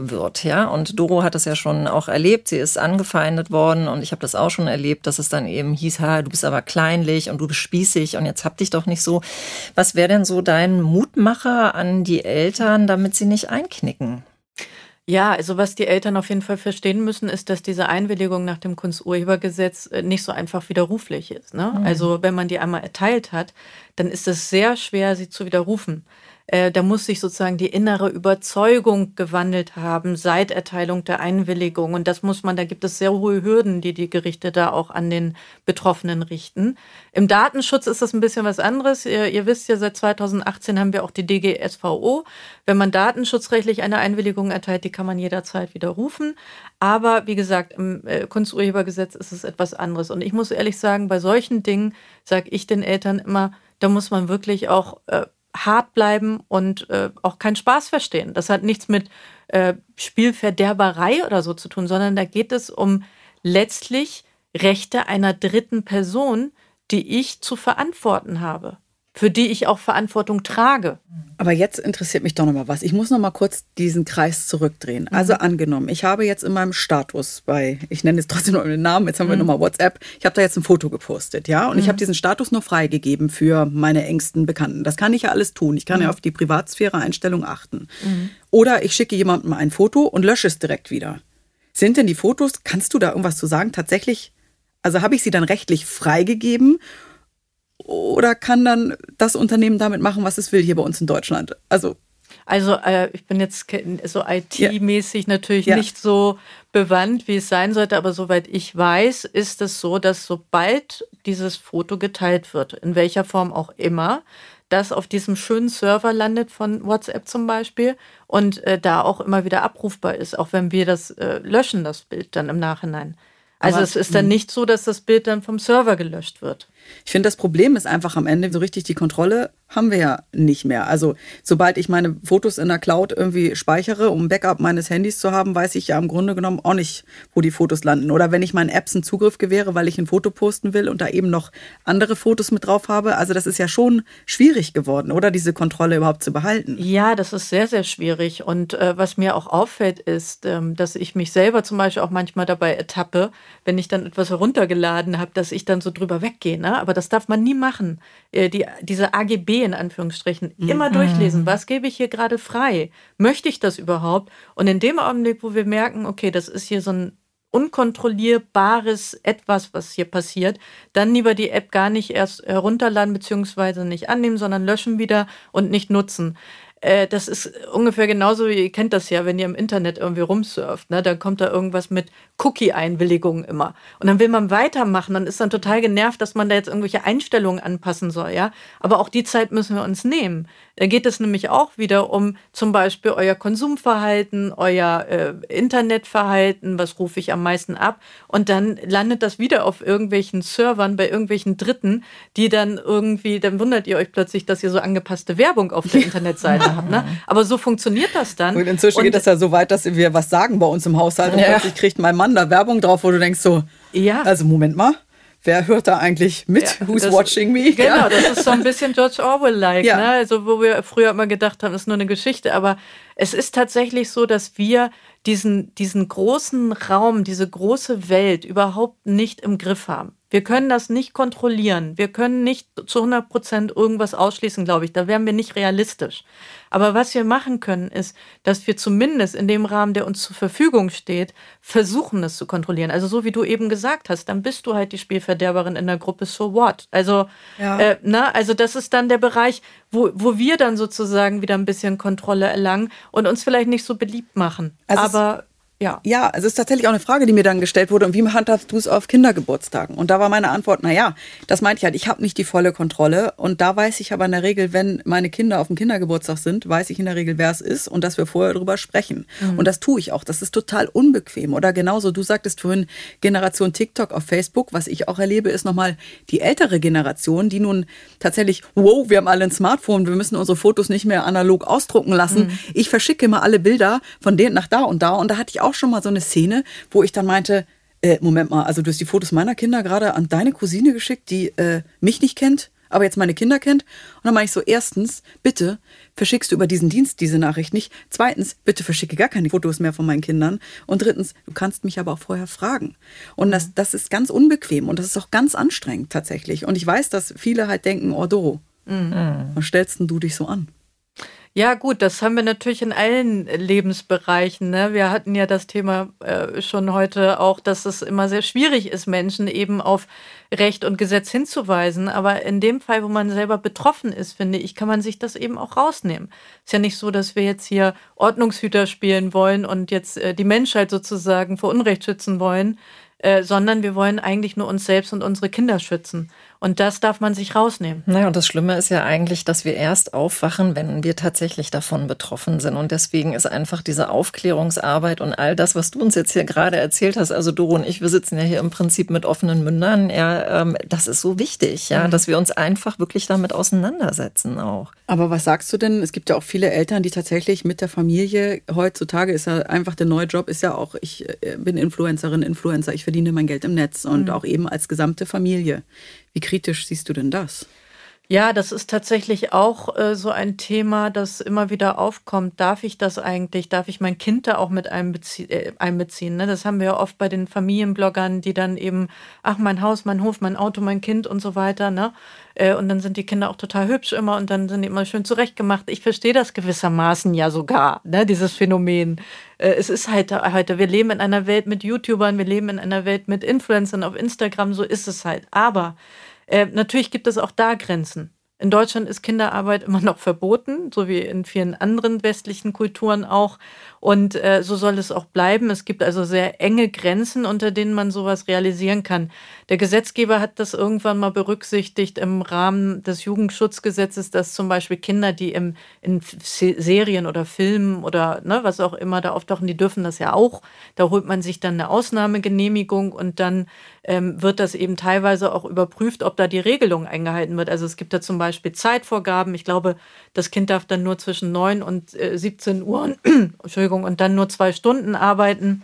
wird, ja. Und Doro hat es ja schon auch erlebt, sie ist angefeindet worden und ich habe das auch schon erlebt, dass es dann eben hieß, ha, du bist aber kleinlich und du bist spießig und jetzt hab dich doch nicht so. Was wäre denn so dein Mutmacher an die Eltern, damit sie nicht einknicken? Ja, also was die Eltern auf jeden Fall verstehen müssen, ist, dass diese Einwilligung nach dem Kunsturhebergesetz äh, nicht so einfach widerruflich ist. Ne? Mhm. Also wenn man die einmal erteilt hat, dann ist es sehr schwer, sie zu widerrufen. Äh, da muss sich sozusagen die innere Überzeugung gewandelt haben seit Erteilung der Einwilligung. Und das muss man, da gibt es sehr hohe Hürden, die die Gerichte da auch an den Betroffenen richten. Im Datenschutz ist das ein bisschen was anderes. Ihr, ihr wisst ja, seit 2018 haben wir auch die DGSVO. Wenn man datenschutzrechtlich eine Einwilligung erteilt, die kann man jederzeit widerrufen. Aber wie gesagt, im äh, Kunsturhebergesetz ist es etwas anderes. Und ich muss ehrlich sagen, bei solchen Dingen sage ich den Eltern immer, da muss man wirklich auch äh, hart bleiben und äh, auch keinen Spaß verstehen. Das hat nichts mit äh, Spielverderberei oder so zu tun, sondern da geht es um letztlich Rechte einer dritten Person, die ich zu verantworten habe für die ich auch Verantwortung trage. Aber jetzt interessiert mich doch noch mal was. Ich muss noch mal kurz diesen Kreis zurückdrehen. Mhm. Also angenommen, ich habe jetzt in meinem Status bei, ich nenne jetzt trotzdem noch den Namen, jetzt haben mhm. wir nochmal WhatsApp, ich habe da jetzt ein Foto gepostet, ja, und mhm. ich habe diesen Status nur freigegeben für meine engsten Bekannten. Das kann ich ja alles tun. Ich kann ja mhm. auf die Privatsphäre-Einstellung achten. Mhm. Oder ich schicke jemandem ein Foto und lösche es direkt wieder. Sind denn die Fotos, kannst du da irgendwas zu sagen, tatsächlich, also habe ich sie dann rechtlich freigegeben oder kann dann das Unternehmen damit machen, was es will hier bei uns in Deutschland? Also also äh, ich bin jetzt so IT-mäßig ja. natürlich ja. nicht so bewandt, wie es sein sollte, aber soweit ich weiß, ist es so, dass sobald dieses Foto geteilt wird, in welcher Form auch immer, das auf diesem schönen Server landet von WhatsApp zum Beispiel und äh, da auch immer wieder abrufbar ist, auch wenn wir das äh, löschen, das Bild dann im Nachhinein. Also aber, es ist dann hm. nicht so, dass das Bild dann vom Server gelöscht wird. Ich finde, das Problem ist einfach am Ende, so richtig die Kontrolle haben wir ja nicht mehr. Also sobald ich meine Fotos in der Cloud irgendwie speichere, um Backup meines Handys zu haben, weiß ich ja im Grunde genommen auch nicht, wo die Fotos landen. Oder wenn ich meinen Apps einen Zugriff gewähre, weil ich ein Foto posten will und da eben noch andere Fotos mit drauf habe. Also das ist ja schon schwierig geworden, oder diese Kontrolle überhaupt zu behalten. Ja, das ist sehr, sehr schwierig. Und äh, was mir auch auffällt, ist, ähm, dass ich mich selber zum Beispiel auch manchmal dabei ertappe, wenn ich dann etwas heruntergeladen habe, dass ich dann so drüber weggehe. Ne? Aber das darf man nie machen. Äh, die, diese AGB in Anführungsstrichen immer mhm. durchlesen. Was gebe ich hier gerade frei? Möchte ich das überhaupt? Und in dem Augenblick, wo wir merken, okay, das ist hier so ein unkontrollierbares etwas, was hier passiert, dann lieber die App gar nicht erst herunterladen bzw. nicht annehmen, sondern löschen wieder und nicht nutzen. Äh, das ist ungefähr genauso, ihr kennt das ja, wenn ihr im Internet irgendwie rumsurft, ne? dann kommt da irgendwas mit Cookie-Einwilligung immer. Und dann will man weitermachen und ist dann total genervt, dass man da jetzt irgendwelche Einstellungen anpassen soll, ja. Aber auch die Zeit müssen wir uns nehmen. Da geht es nämlich auch wieder um zum Beispiel euer Konsumverhalten, euer äh, Internetverhalten, was rufe ich am meisten ab. Und dann landet das wieder auf irgendwelchen Servern bei irgendwelchen Dritten, die dann irgendwie, dann wundert ihr euch plötzlich, dass ihr so angepasste Werbung auf der Internetseite habt. Ne? Aber so funktioniert das dann. Und inzwischen und, geht das ja so weit, dass wir was sagen bei uns im Haushalt und ja. plötzlich kriegt mein Mann da Werbung drauf, wo du denkst so, ja. also Moment mal wer hört da eigentlich mit? Ja, Who's das, watching me? Genau, ja. das ist so ein bisschen George Orwell-like, ja. ne? Also, wo wir früher immer gedacht haben, das ist nur eine Geschichte, aber es ist tatsächlich so, dass wir diesen, diesen großen Raum, diese große Welt überhaupt nicht im Griff haben. Wir können das nicht kontrollieren. Wir können nicht zu 100 Prozent irgendwas ausschließen, glaube ich. Da wären wir nicht realistisch. Aber was wir machen können, ist, dass wir zumindest in dem Rahmen, der uns zur Verfügung steht, versuchen, es zu kontrollieren. Also so wie du eben gesagt hast, dann bist du halt die Spielverderberin in der Gruppe, so what? Also, ja. äh, na, also das ist dann der Bereich, wo, wo wir dann sozusagen wieder ein bisschen Kontrolle erlangen und uns vielleicht nicht so beliebt machen. Also Aber ja. Ja, es ist tatsächlich auch eine Frage, die mir dann gestellt wurde. Und wie handhabst du es auf Kindergeburtstagen? Und da war meine Antwort, na ja, das meinte ich halt, ich habe nicht die volle Kontrolle. Und da weiß ich aber in der Regel, wenn meine Kinder auf dem Kindergeburtstag sind, weiß ich in der Regel, wer es ist und dass wir vorher drüber sprechen. Mhm. Und das tue ich auch. Das ist total unbequem. Oder genauso, du sagtest vorhin Generation TikTok auf Facebook. Was ich auch erlebe, ist nochmal die ältere Generation, die nun tatsächlich, wow, wir haben alle ein Smartphone, wir müssen unsere Fotos nicht mehr analog ausdrucken lassen. Mhm. Ich verschicke mal alle Bilder von denen nach da und da. Und da hatte ich auch auch schon mal so eine Szene, wo ich dann meinte, äh, Moment mal, also du hast die Fotos meiner Kinder gerade an deine Cousine geschickt, die äh, mich nicht kennt, aber jetzt meine Kinder kennt. Und dann meine ich so, erstens, bitte verschickst du über diesen Dienst diese Nachricht nicht. Zweitens, bitte verschicke gar keine Fotos mehr von meinen Kindern. Und drittens, du kannst mich aber auch vorher fragen. Und das, das ist ganz unbequem und das ist auch ganz anstrengend tatsächlich. Und ich weiß, dass viele halt denken, oh Doro, mhm. was stellst denn du dich so an? Ja, gut, das haben wir natürlich in allen Lebensbereichen. Ne? Wir hatten ja das Thema äh, schon heute auch, dass es immer sehr schwierig ist, Menschen eben auf Recht und Gesetz hinzuweisen. Aber in dem Fall, wo man selber betroffen ist, finde ich, kann man sich das eben auch rausnehmen. Ist ja nicht so, dass wir jetzt hier Ordnungshüter spielen wollen und jetzt äh, die Menschheit sozusagen vor Unrecht schützen wollen, äh, sondern wir wollen eigentlich nur uns selbst und unsere Kinder schützen. Und das darf man sich rausnehmen. Naja, und das Schlimme ist ja eigentlich, dass wir erst aufwachen, wenn wir tatsächlich davon betroffen sind. Und deswegen ist einfach diese Aufklärungsarbeit und all das, was du uns jetzt hier gerade erzählt hast, also Doro und ich, wir sitzen ja hier im Prinzip mit offenen Mündern, ja, ähm, das ist so wichtig, ja, mhm. dass wir uns einfach wirklich damit auseinandersetzen auch. Aber was sagst du denn? Es gibt ja auch viele Eltern, die tatsächlich mit der Familie, heutzutage ist ja einfach der neue Job, ist ja auch, ich äh, bin Influencerin, Influencer, ich verdiene mein Geld im Netz und mhm. auch eben als gesamte Familie. Wie kritisch siehst du denn das? Ja, das ist tatsächlich auch äh, so ein Thema, das immer wieder aufkommt. Darf ich das eigentlich? Darf ich mein Kind da auch mit einbezie äh, einbeziehen? Ne? Das haben wir ja oft bei den Familienbloggern, die dann eben, ach, mein Haus, mein Hof, mein Auto, mein Kind und so weiter. Ne? Äh, und dann sind die Kinder auch total hübsch immer und dann sind die immer schön zurechtgemacht. Ich verstehe das gewissermaßen ja sogar, ne? dieses Phänomen. Äh, es ist halt heute, wir leben in einer Welt mit YouTubern, wir leben in einer Welt mit Influencern auf Instagram, so ist es halt. Aber äh, natürlich gibt es auch da Grenzen. In Deutschland ist Kinderarbeit immer noch verboten, so wie in vielen anderen westlichen Kulturen auch. Und äh, so soll es auch bleiben. Es gibt also sehr enge Grenzen, unter denen man sowas realisieren kann. Der Gesetzgeber hat das irgendwann mal berücksichtigt im Rahmen des Jugendschutzgesetzes, dass zum Beispiel Kinder, die im, in Serien oder Filmen oder ne, was auch immer da auftauchen, die dürfen das ja auch. Da holt man sich dann eine Ausnahmegenehmigung und dann ähm, wird das eben teilweise auch überprüft, ob da die Regelung eingehalten wird. Also es gibt da zum Beispiel Zeitvorgaben. Ich glaube, das Kind darf dann nur zwischen 9 und äh, 17 Uhr, Entschuldigung, und dann nur zwei Stunden arbeiten.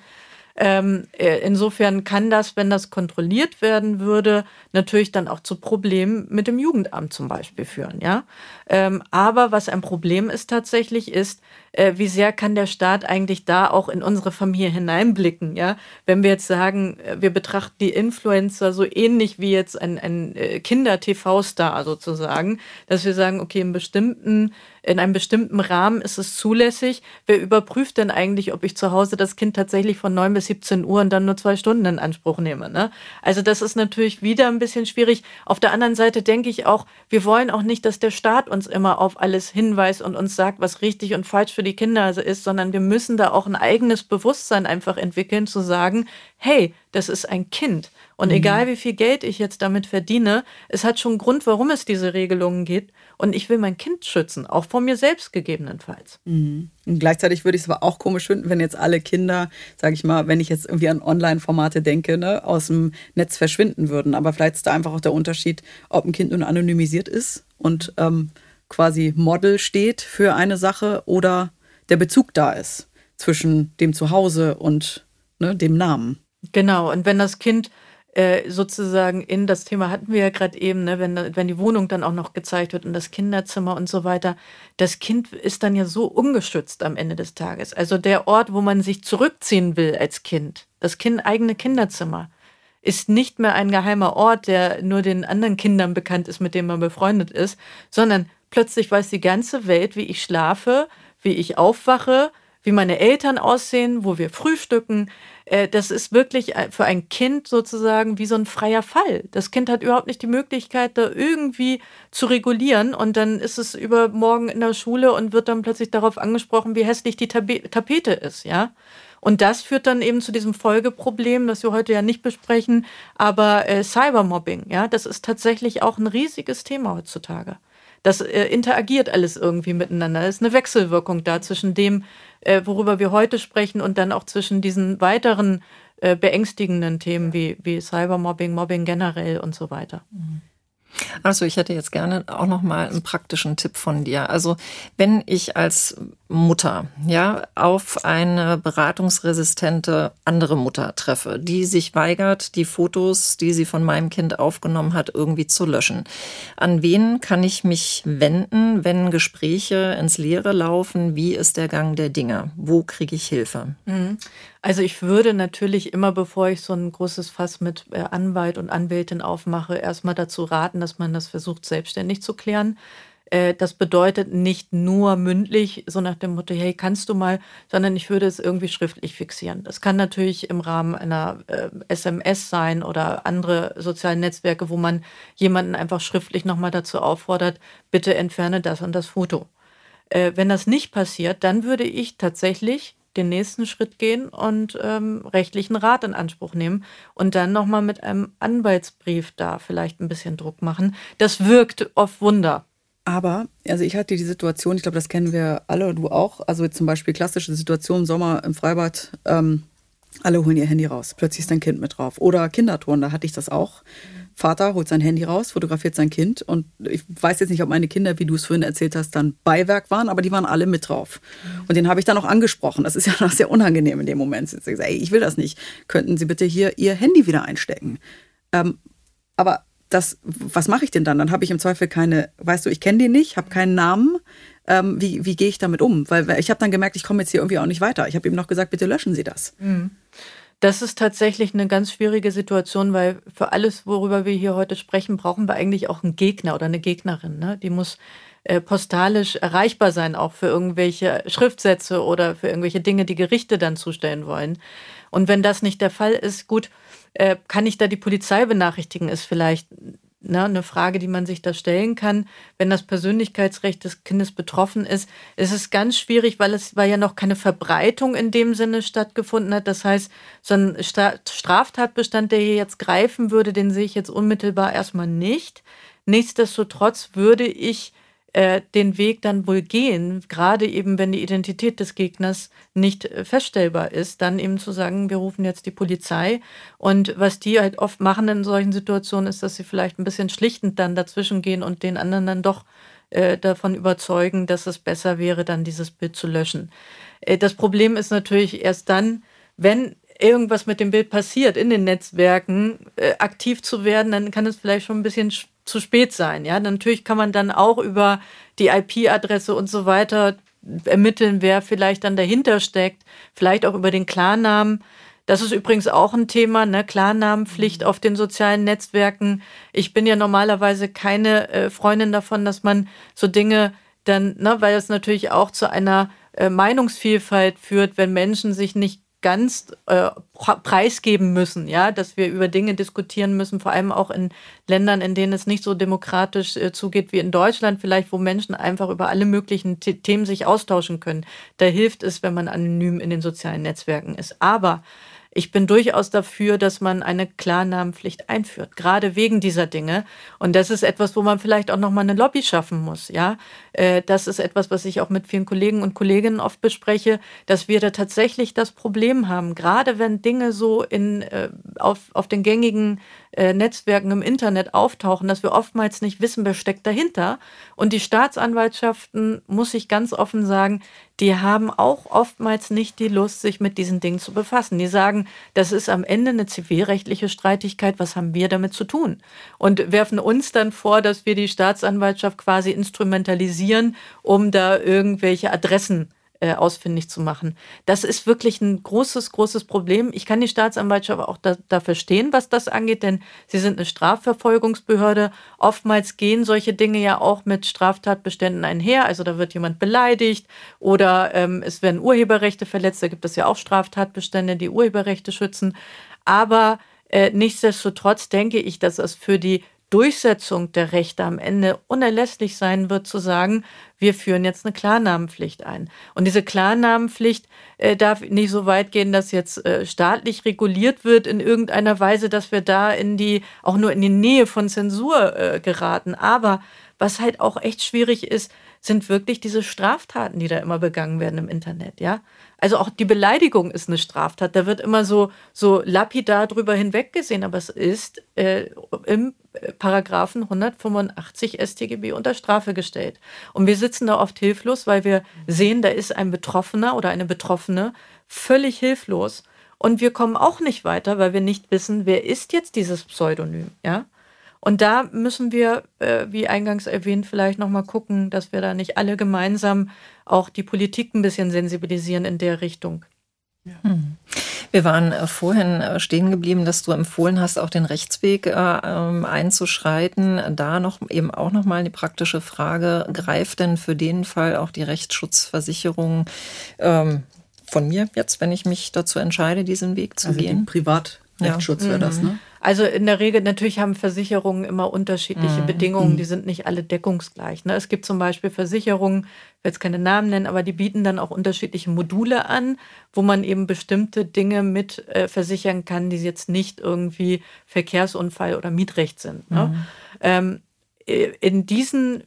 Ähm, äh, insofern kann das, wenn das kontrolliert werden würde, natürlich dann auch zu Problemen mit dem Jugendamt zum Beispiel führen. Ja? Ähm, aber was ein Problem ist tatsächlich, ist, äh, wie sehr kann der Staat eigentlich da auch in unsere Familie hineinblicken? Ja, wenn wir jetzt sagen, äh, wir betrachten die Influencer so ähnlich wie jetzt ein, ein äh, Kinder-TV-Star sozusagen, dass wir sagen, okay, in bestimmten in einem bestimmten Rahmen ist es zulässig. Wer überprüft denn eigentlich, ob ich zu Hause das Kind tatsächlich von 9 bis 17 Uhr und dann nur zwei Stunden in Anspruch nehme? Ne? Also das ist natürlich wieder ein bisschen schwierig. Auf der anderen Seite denke ich auch, wir wollen auch nicht, dass der Staat uns immer auf alles hinweist und uns sagt, was richtig und falsch für die Kinder ist, sondern wir müssen da auch ein eigenes Bewusstsein einfach entwickeln, zu sagen, hey, das ist ein Kind. Und mhm. egal wie viel Geld ich jetzt damit verdiene, es hat schon einen Grund, warum es diese Regelungen gibt. Und ich will mein Kind schützen, auch vor mir selbst gegebenenfalls. Mhm. Und gleichzeitig würde ich es aber auch komisch finden, wenn jetzt alle Kinder, sage ich mal, wenn ich jetzt irgendwie an Online-Formate denke, ne, aus dem Netz verschwinden würden. Aber vielleicht ist da einfach auch der Unterschied, ob ein Kind nun anonymisiert ist und ähm, quasi Model steht für eine Sache oder der Bezug da ist zwischen dem Zuhause und ne, dem Namen. Genau, und wenn das Kind äh, sozusagen in das Thema hatten wir ja gerade eben, ne, wenn, wenn die Wohnung dann auch noch gezeigt wird und das Kinderzimmer und so weiter, das Kind ist dann ja so ungeschützt am Ende des Tages. Also der Ort, wo man sich zurückziehen will als Kind, das kind, eigene Kinderzimmer, ist nicht mehr ein geheimer Ort, der nur den anderen Kindern bekannt ist, mit denen man befreundet ist, sondern plötzlich weiß die ganze Welt, wie ich schlafe, wie ich aufwache, wie meine Eltern aussehen, wo wir frühstücken. Äh, das ist wirklich für ein Kind sozusagen wie so ein freier Fall. Das Kind hat überhaupt nicht die Möglichkeit, da irgendwie zu regulieren. Und dann ist es übermorgen in der Schule und wird dann plötzlich darauf angesprochen, wie hässlich die Tapete ist, ja. Und das führt dann eben zu diesem Folgeproblem, das wir heute ja nicht besprechen, aber äh, Cybermobbing, ja, das ist tatsächlich auch ein riesiges Thema heutzutage. Das äh, interagiert alles irgendwie miteinander. Es ist eine Wechselwirkung da zwischen dem, äh, worüber wir heute sprechen und dann auch zwischen diesen weiteren äh, beängstigenden Themen wie, wie Cybermobbing, Mobbing generell und so weiter. Mhm. Also ich hätte jetzt gerne auch noch mal einen praktischen Tipp von dir. Also wenn ich als Mutter ja auf eine beratungsresistente andere Mutter treffe, die sich weigert, die Fotos, die sie von meinem Kind aufgenommen hat, irgendwie zu löschen. An wen kann ich mich wenden, wenn Gespräche ins Leere laufen? Wie ist der Gang der Dinge? Wo kriege ich Hilfe? Mhm. Also ich würde natürlich immer, bevor ich so ein großes Fass mit äh, Anwalt und Anwältin aufmache, erstmal dazu raten, dass man das versucht, selbstständig zu klären. Äh, das bedeutet nicht nur mündlich, so nach dem Motto, hey, kannst du mal, sondern ich würde es irgendwie schriftlich fixieren. Das kann natürlich im Rahmen einer äh, SMS sein oder andere sozialen Netzwerke, wo man jemanden einfach schriftlich nochmal dazu auffordert, bitte entferne das und das Foto. Äh, wenn das nicht passiert, dann würde ich tatsächlich den nächsten Schritt gehen und ähm, rechtlichen Rat in Anspruch nehmen und dann nochmal mit einem Anwaltsbrief da vielleicht ein bisschen Druck machen. Das wirkt oft Wunder. Aber, also ich hatte die Situation, ich glaube, das kennen wir alle, du auch, also zum Beispiel klassische Situation, Sommer im Freibad, ähm, alle holen ihr Handy raus, plötzlich ist dein Kind mit drauf. Oder Kinderturnen, da hatte ich das auch. Vater holt sein Handy raus, fotografiert sein Kind und ich weiß jetzt nicht, ob meine Kinder, wie du es vorhin erzählt hast, dann Beiwerk waren, aber die waren alle mit drauf. Und den habe ich dann auch angesprochen. Das ist ja noch sehr unangenehm in dem Moment. Ich gesagt, ey, ich will das nicht. Könnten Sie bitte hier Ihr Handy wieder einstecken? Ähm, aber das, was mache ich denn dann? Dann habe ich im Zweifel keine, weißt du, ich kenne den nicht, habe keinen Namen. Ähm, wie wie gehe ich damit um? Weil ich habe dann gemerkt, ich komme jetzt hier irgendwie auch nicht weiter. Ich habe ihm noch gesagt, bitte löschen Sie das. Mhm. Das ist tatsächlich eine ganz schwierige Situation, weil für alles, worüber wir hier heute sprechen, brauchen wir eigentlich auch einen Gegner oder eine Gegnerin. Ne? Die muss äh, postalisch erreichbar sein, auch für irgendwelche Schriftsätze oder für irgendwelche Dinge, die Gerichte dann zustellen wollen. Und wenn das nicht der Fall ist, gut, äh, kann ich da die Polizei benachrichtigen, ist vielleicht ne, eine Frage, die man sich da stellen kann. Wenn das Persönlichkeitsrecht des Kindes betroffen ist, ist es ganz schwierig, weil es weil ja noch keine Verbreitung in dem Sinne stattgefunden hat. Das heißt, so ein Straftatbestand, der hier jetzt greifen würde, den sehe ich jetzt unmittelbar erstmal nicht. Nichtsdestotrotz würde ich äh, den Weg dann wohl gehen, gerade eben wenn die Identität des Gegners nicht äh, feststellbar ist, dann eben zu sagen, wir rufen jetzt die Polizei. Und was die halt oft machen in solchen Situationen, ist, dass sie vielleicht ein bisschen schlichtend dann dazwischen gehen und den anderen dann doch äh, davon überzeugen, dass es besser wäre, dann dieses Bild zu löschen. Das Problem ist natürlich erst dann, wenn irgendwas mit dem Bild passiert in den Netzwerken, aktiv zu werden, dann kann es vielleicht schon ein bisschen zu spät sein. Ja, natürlich kann man dann auch über die IP-Adresse und so weiter ermitteln, wer vielleicht dann dahinter steckt, vielleicht auch über den Klarnamen. Das ist übrigens auch ein Thema, ne? Klarnamenpflicht mhm. auf den sozialen Netzwerken. Ich bin ja normalerweise keine äh, Freundin davon, dass man so Dinge dann, ne, weil es natürlich auch zu einer äh, Meinungsvielfalt führt, wenn Menschen sich nicht ganz äh, preisgeben müssen, ja, dass wir über Dinge diskutieren müssen, vor allem auch in Ländern, in denen es nicht so demokratisch äh, zugeht wie in Deutschland, vielleicht, wo Menschen einfach über alle möglichen The Themen sich austauschen können. Da hilft es, wenn man anonym in den sozialen Netzwerken ist. Aber ich bin durchaus dafür, dass man eine Klarnamenpflicht einführt, gerade wegen dieser Dinge. Und das ist etwas, wo man vielleicht auch nochmal eine Lobby schaffen muss. Ja, äh, das ist etwas, was ich auch mit vielen Kollegen und Kolleginnen oft bespreche, dass wir da tatsächlich das Problem haben, gerade wenn Dinge so in, äh, auf, auf den gängigen äh, Netzwerken im Internet auftauchen, dass wir oftmals nicht wissen, wer steckt dahinter. Und die Staatsanwaltschaften, muss ich ganz offen sagen, die haben auch oftmals nicht die Lust, sich mit diesen Dingen zu befassen. Die sagen, das ist am Ende eine zivilrechtliche Streitigkeit, was haben wir damit zu tun? Und werfen uns dann vor, dass wir die Staatsanwaltschaft quasi instrumentalisieren, um da irgendwelche Adressen äh, ausfindig zu machen. Das ist wirklich ein großes, großes Problem. Ich kann die Staatsanwaltschaft auch da, da verstehen, was das angeht, denn sie sind eine Strafverfolgungsbehörde. Oftmals gehen solche Dinge ja auch mit Straftatbeständen einher. Also da wird jemand beleidigt oder ähm, es werden Urheberrechte verletzt. Da gibt es ja auch Straftatbestände, die Urheberrechte schützen. Aber äh, nichtsdestotrotz denke ich, dass es für die Durchsetzung der Rechte am Ende unerlässlich sein wird, zu sagen, wir führen jetzt eine Klarnamenpflicht ein. Und diese Klarnamenpflicht äh, darf nicht so weit gehen, dass jetzt äh, staatlich reguliert wird in irgendeiner Weise, dass wir da in die, auch nur in die Nähe von Zensur äh, geraten. Aber was halt auch echt schwierig ist, sind wirklich diese Straftaten, die da immer begangen werden im Internet, ja. Also auch die Beleidigung ist eine Straftat. Da wird immer so, so lapidar drüber hinweggesehen, aber es ist äh, im äh, Paragraphen 185 StGB unter Strafe gestellt. Und wir sitzen da oft hilflos, weil wir sehen, da ist ein Betroffener oder eine Betroffene völlig hilflos. Und wir kommen auch nicht weiter, weil wir nicht wissen, wer ist jetzt dieses Pseudonym, ja? Und da müssen wir, äh, wie eingangs erwähnt, vielleicht nochmal gucken, dass wir da nicht alle gemeinsam auch die Politik ein bisschen sensibilisieren in der Richtung. Ja. Hm. Wir waren äh, vorhin äh, stehen geblieben, dass du empfohlen hast, auch den Rechtsweg äh, ähm, einzuschreiten. Da noch eben auch noch mal die praktische Frage: Greift denn für den Fall auch die Rechtsschutzversicherung ähm, von mir jetzt, wenn ich mich dazu entscheide, diesen Weg zu also gehen? Privatrechtsschutz ja. wäre das, ne? Also in der Regel, natürlich haben Versicherungen immer unterschiedliche mhm. Bedingungen, mhm. die sind nicht alle deckungsgleich. Ne? Es gibt zum Beispiel Versicherungen, ich will jetzt keine Namen nennen, aber die bieten dann auch unterschiedliche Module an, wo man eben bestimmte Dinge mit äh, versichern kann, die jetzt nicht irgendwie Verkehrsunfall oder Mietrecht sind. Ne? Mhm. Ähm, äh, in diesen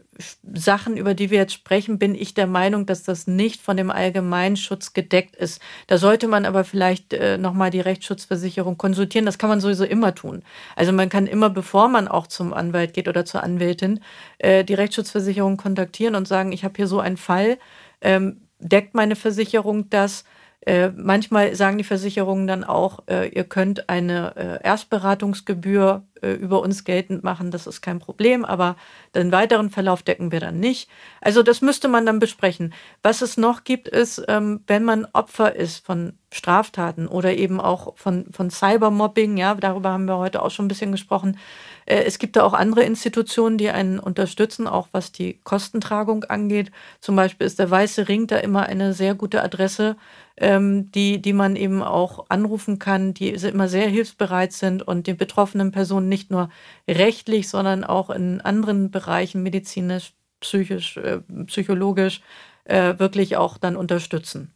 Sachen, über die wir jetzt sprechen, bin ich der Meinung, dass das nicht von dem Allgemeinschutz gedeckt ist. Da sollte man aber vielleicht äh, nochmal die Rechtsschutzversicherung konsultieren. Das kann man sowieso immer tun. Also man kann immer, bevor man auch zum Anwalt geht oder zur Anwältin, äh, die Rechtsschutzversicherung kontaktieren und sagen, ich habe hier so einen Fall, ähm, deckt meine Versicherung das? Äh, manchmal sagen die Versicherungen dann auch, äh, ihr könnt eine äh, Erstberatungsgebühr äh, über uns geltend machen, das ist kein Problem, aber den weiteren Verlauf decken wir dann nicht. Also das müsste man dann besprechen. Was es noch gibt, ist, ähm, wenn man Opfer ist von Straftaten oder eben auch von, von Cybermobbing, ja, darüber haben wir heute auch schon ein bisschen gesprochen. Äh, es gibt da auch andere Institutionen, die einen unterstützen, auch was die Kostentragung angeht. Zum Beispiel ist der Weiße Ring da immer eine sehr gute Adresse ähm, die, die man eben auch anrufen kann, die immer sehr hilfsbereit sind und den betroffenen Personen nicht nur rechtlich, sondern auch in anderen Bereichen, medizinisch, psychisch, äh, psychologisch, äh, wirklich auch dann unterstützen.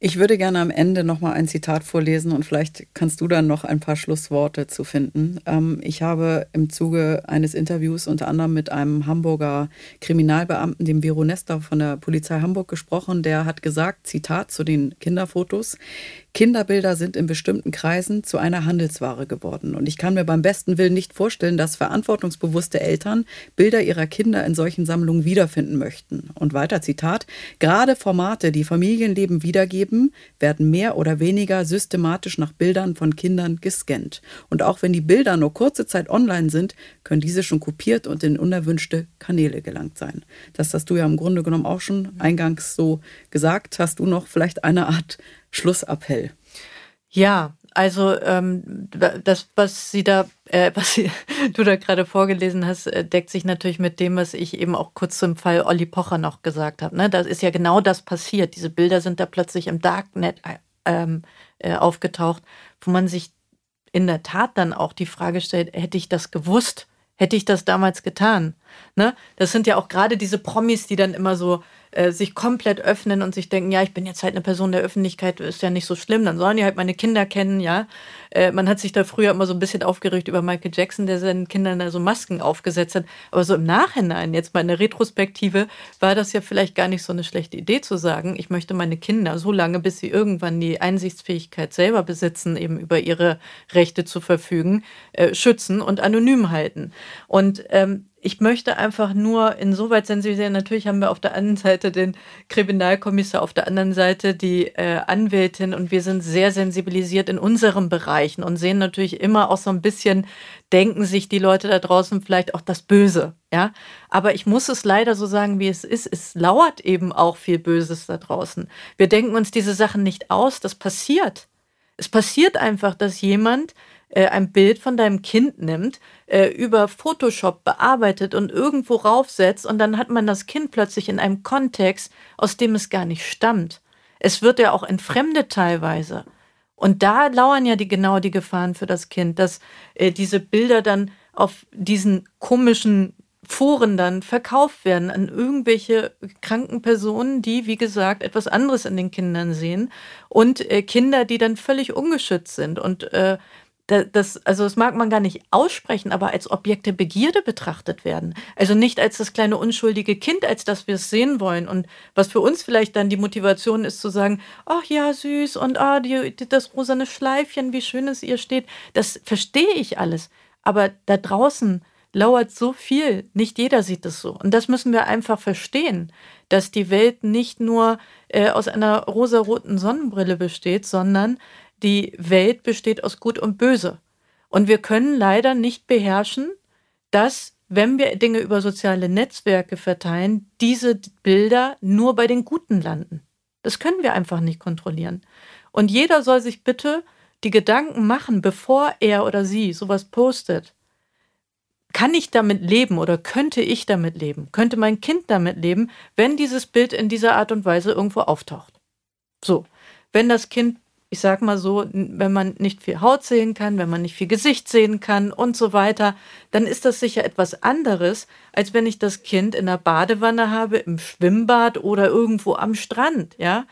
Ich würde gerne am Ende noch mal ein Zitat vorlesen und vielleicht kannst du dann noch ein paar Schlussworte zu finden. Ähm, ich habe im Zuge eines Interviews unter anderem mit einem Hamburger Kriminalbeamten, dem Vero Nester von der Polizei Hamburg gesprochen. Der hat gesagt, Zitat zu den Kinderfotos, Kinderbilder sind in bestimmten Kreisen zu einer Handelsware geworden. Und ich kann mir beim besten Willen nicht vorstellen, dass verantwortungsbewusste Eltern Bilder ihrer Kinder in solchen Sammlungen wiederfinden möchten. Und weiter Zitat, gerade Formate, die Familienleben wiedergeben, werden mehr oder weniger systematisch nach Bildern von Kindern gescannt. Und auch wenn die Bilder nur kurze Zeit online sind, können diese schon kopiert und in unerwünschte Kanäle gelangt sein. Das hast du ja im Grunde genommen auch schon eingangs so gesagt. Hast du noch vielleicht eine Art Schlussappell. Ja, also ähm, das, was sie da, äh, was sie, du da gerade vorgelesen hast, äh, deckt sich natürlich mit dem, was ich eben auch kurz zum Fall Olli Pocher noch gesagt habe. Ne? Da ist ja genau das passiert. Diese Bilder sind da plötzlich im Darknet äh, ähm, äh, aufgetaucht, wo man sich in der Tat dann auch die Frage stellt, hätte ich das gewusst? Hätte ich das damals getan? Ne? Das sind ja auch gerade diese Promis, die dann immer so äh, sich komplett öffnen und sich denken, ja, ich bin jetzt halt eine Person der Öffentlichkeit, ist ja nicht so schlimm, dann sollen die halt meine Kinder kennen, ja. Äh, man hat sich da früher immer so ein bisschen aufgeregt über Michael Jackson, der seinen Kindern da so Masken aufgesetzt hat. Aber so im Nachhinein, jetzt mal in der Retrospektive, war das ja vielleicht gar nicht so eine schlechte Idee zu sagen, ich möchte meine Kinder so lange, bis sie irgendwann die Einsichtsfähigkeit selber besitzen, eben über ihre Rechte zu verfügen, äh, schützen und anonym halten. Und ähm, ich möchte einfach nur insoweit sensibilisieren. Natürlich haben wir auf der einen Seite den Kriminalkommissar, auf der anderen Seite die äh, Anwältin und wir sind sehr sensibilisiert in unseren Bereichen und sehen natürlich immer auch so ein bisschen, denken sich die Leute da draußen vielleicht auch das Böse. Ja, aber ich muss es leider so sagen, wie es ist. Es lauert eben auch viel Böses da draußen. Wir denken uns diese Sachen nicht aus. Das passiert. Es passiert einfach, dass jemand äh, ein Bild von deinem Kind nimmt, äh, über Photoshop bearbeitet und irgendwo raufsetzt und dann hat man das Kind plötzlich in einem Kontext, aus dem es gar nicht stammt. Es wird ja auch entfremdet teilweise. Und da lauern ja die, genau die Gefahren für das Kind, dass äh, diese Bilder dann auf diesen komischen Foren dann verkauft werden an irgendwelche kranken Personen, die, wie gesagt, etwas anderes in den Kindern sehen und äh, Kinder, die dann völlig ungeschützt sind und äh, das, also das mag man gar nicht aussprechen, aber als Objekt der Begierde betrachtet werden. Also nicht als das kleine unschuldige Kind, als dass wir es sehen wollen. Und was für uns vielleicht dann die Motivation ist zu sagen, ach ja, süß und ah, die, das rosane Schleifchen, wie schön es ihr steht, das verstehe ich alles. Aber da draußen lauert so viel. Nicht jeder sieht es so. Und das müssen wir einfach verstehen, dass die Welt nicht nur äh, aus einer rosaroten Sonnenbrille besteht, sondern die Welt besteht aus Gut und Böse. Und wir können leider nicht beherrschen, dass, wenn wir Dinge über soziale Netzwerke verteilen, diese Bilder nur bei den Guten landen. Das können wir einfach nicht kontrollieren. Und jeder soll sich bitte die Gedanken machen, bevor er oder sie sowas postet. Kann ich damit leben oder könnte ich damit leben? Könnte mein Kind damit leben, wenn dieses Bild in dieser Art und Weise irgendwo auftaucht? So, wenn das Kind ich sag mal so, wenn man nicht viel Haut sehen kann, wenn man nicht viel Gesicht sehen kann und so weiter, dann ist das sicher etwas anderes, als wenn ich das Kind in der Badewanne habe, im Schwimmbad oder irgendwo am Strand, ja.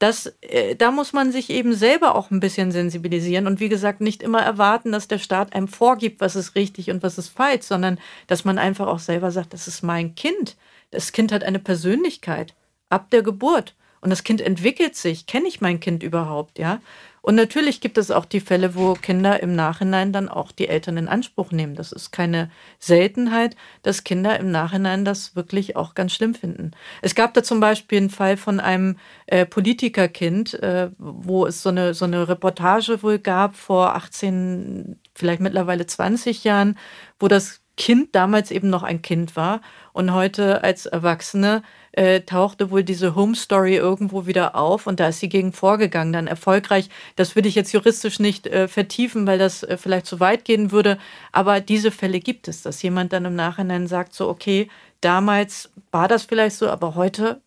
Das, äh, da muss man sich eben selber auch ein bisschen sensibilisieren und wie gesagt nicht immer erwarten, dass der Staat einem vorgibt, was ist richtig und was ist falsch, sondern dass man einfach auch selber sagt, das ist mein Kind. Das Kind hat eine Persönlichkeit ab der Geburt. Und das Kind entwickelt sich. Kenne ich mein Kind überhaupt, ja? Und natürlich gibt es auch die Fälle, wo Kinder im Nachhinein dann auch die Eltern in Anspruch nehmen. Das ist keine Seltenheit, dass Kinder im Nachhinein das wirklich auch ganz schlimm finden. Es gab da zum Beispiel einen Fall von einem äh, Politikerkind, äh, wo es so eine, so eine Reportage wohl gab vor 18, vielleicht mittlerweile 20 Jahren, wo das Kind damals eben noch ein Kind war und heute als Erwachsene äh, tauchte wohl diese Home Story irgendwo wieder auf und da ist sie gegen vorgegangen, dann erfolgreich. Das würde ich jetzt juristisch nicht äh, vertiefen, weil das äh, vielleicht zu weit gehen würde, aber diese Fälle gibt es, dass jemand dann im Nachhinein sagt, so, okay, damals war das vielleicht so, aber heute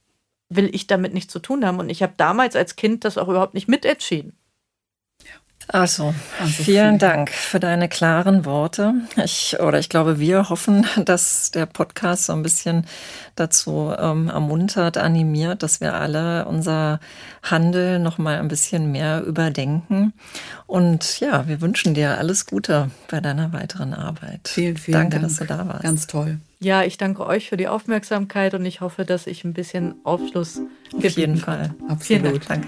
will ich damit nichts zu tun haben und ich habe damals als Kind das auch überhaupt nicht mitentschieden. Also, also vielen Dank für deine klaren Worte. Ich oder ich glaube, wir hoffen, dass der Podcast so ein bisschen dazu ähm, ermuntert, animiert, dass wir alle unser Handel noch mal ein bisschen mehr überdenken. Und ja, wir wünschen dir alles Gute bei deiner weiteren Arbeit. Vielen, vielen Danke, Dank. dass du da warst. Ganz toll. Ja, ich danke euch für die Aufmerksamkeit und ich hoffe, dass ich ein bisschen Aufschluss Auf jeden Fall. Absolut. Vielen Dank. Danke.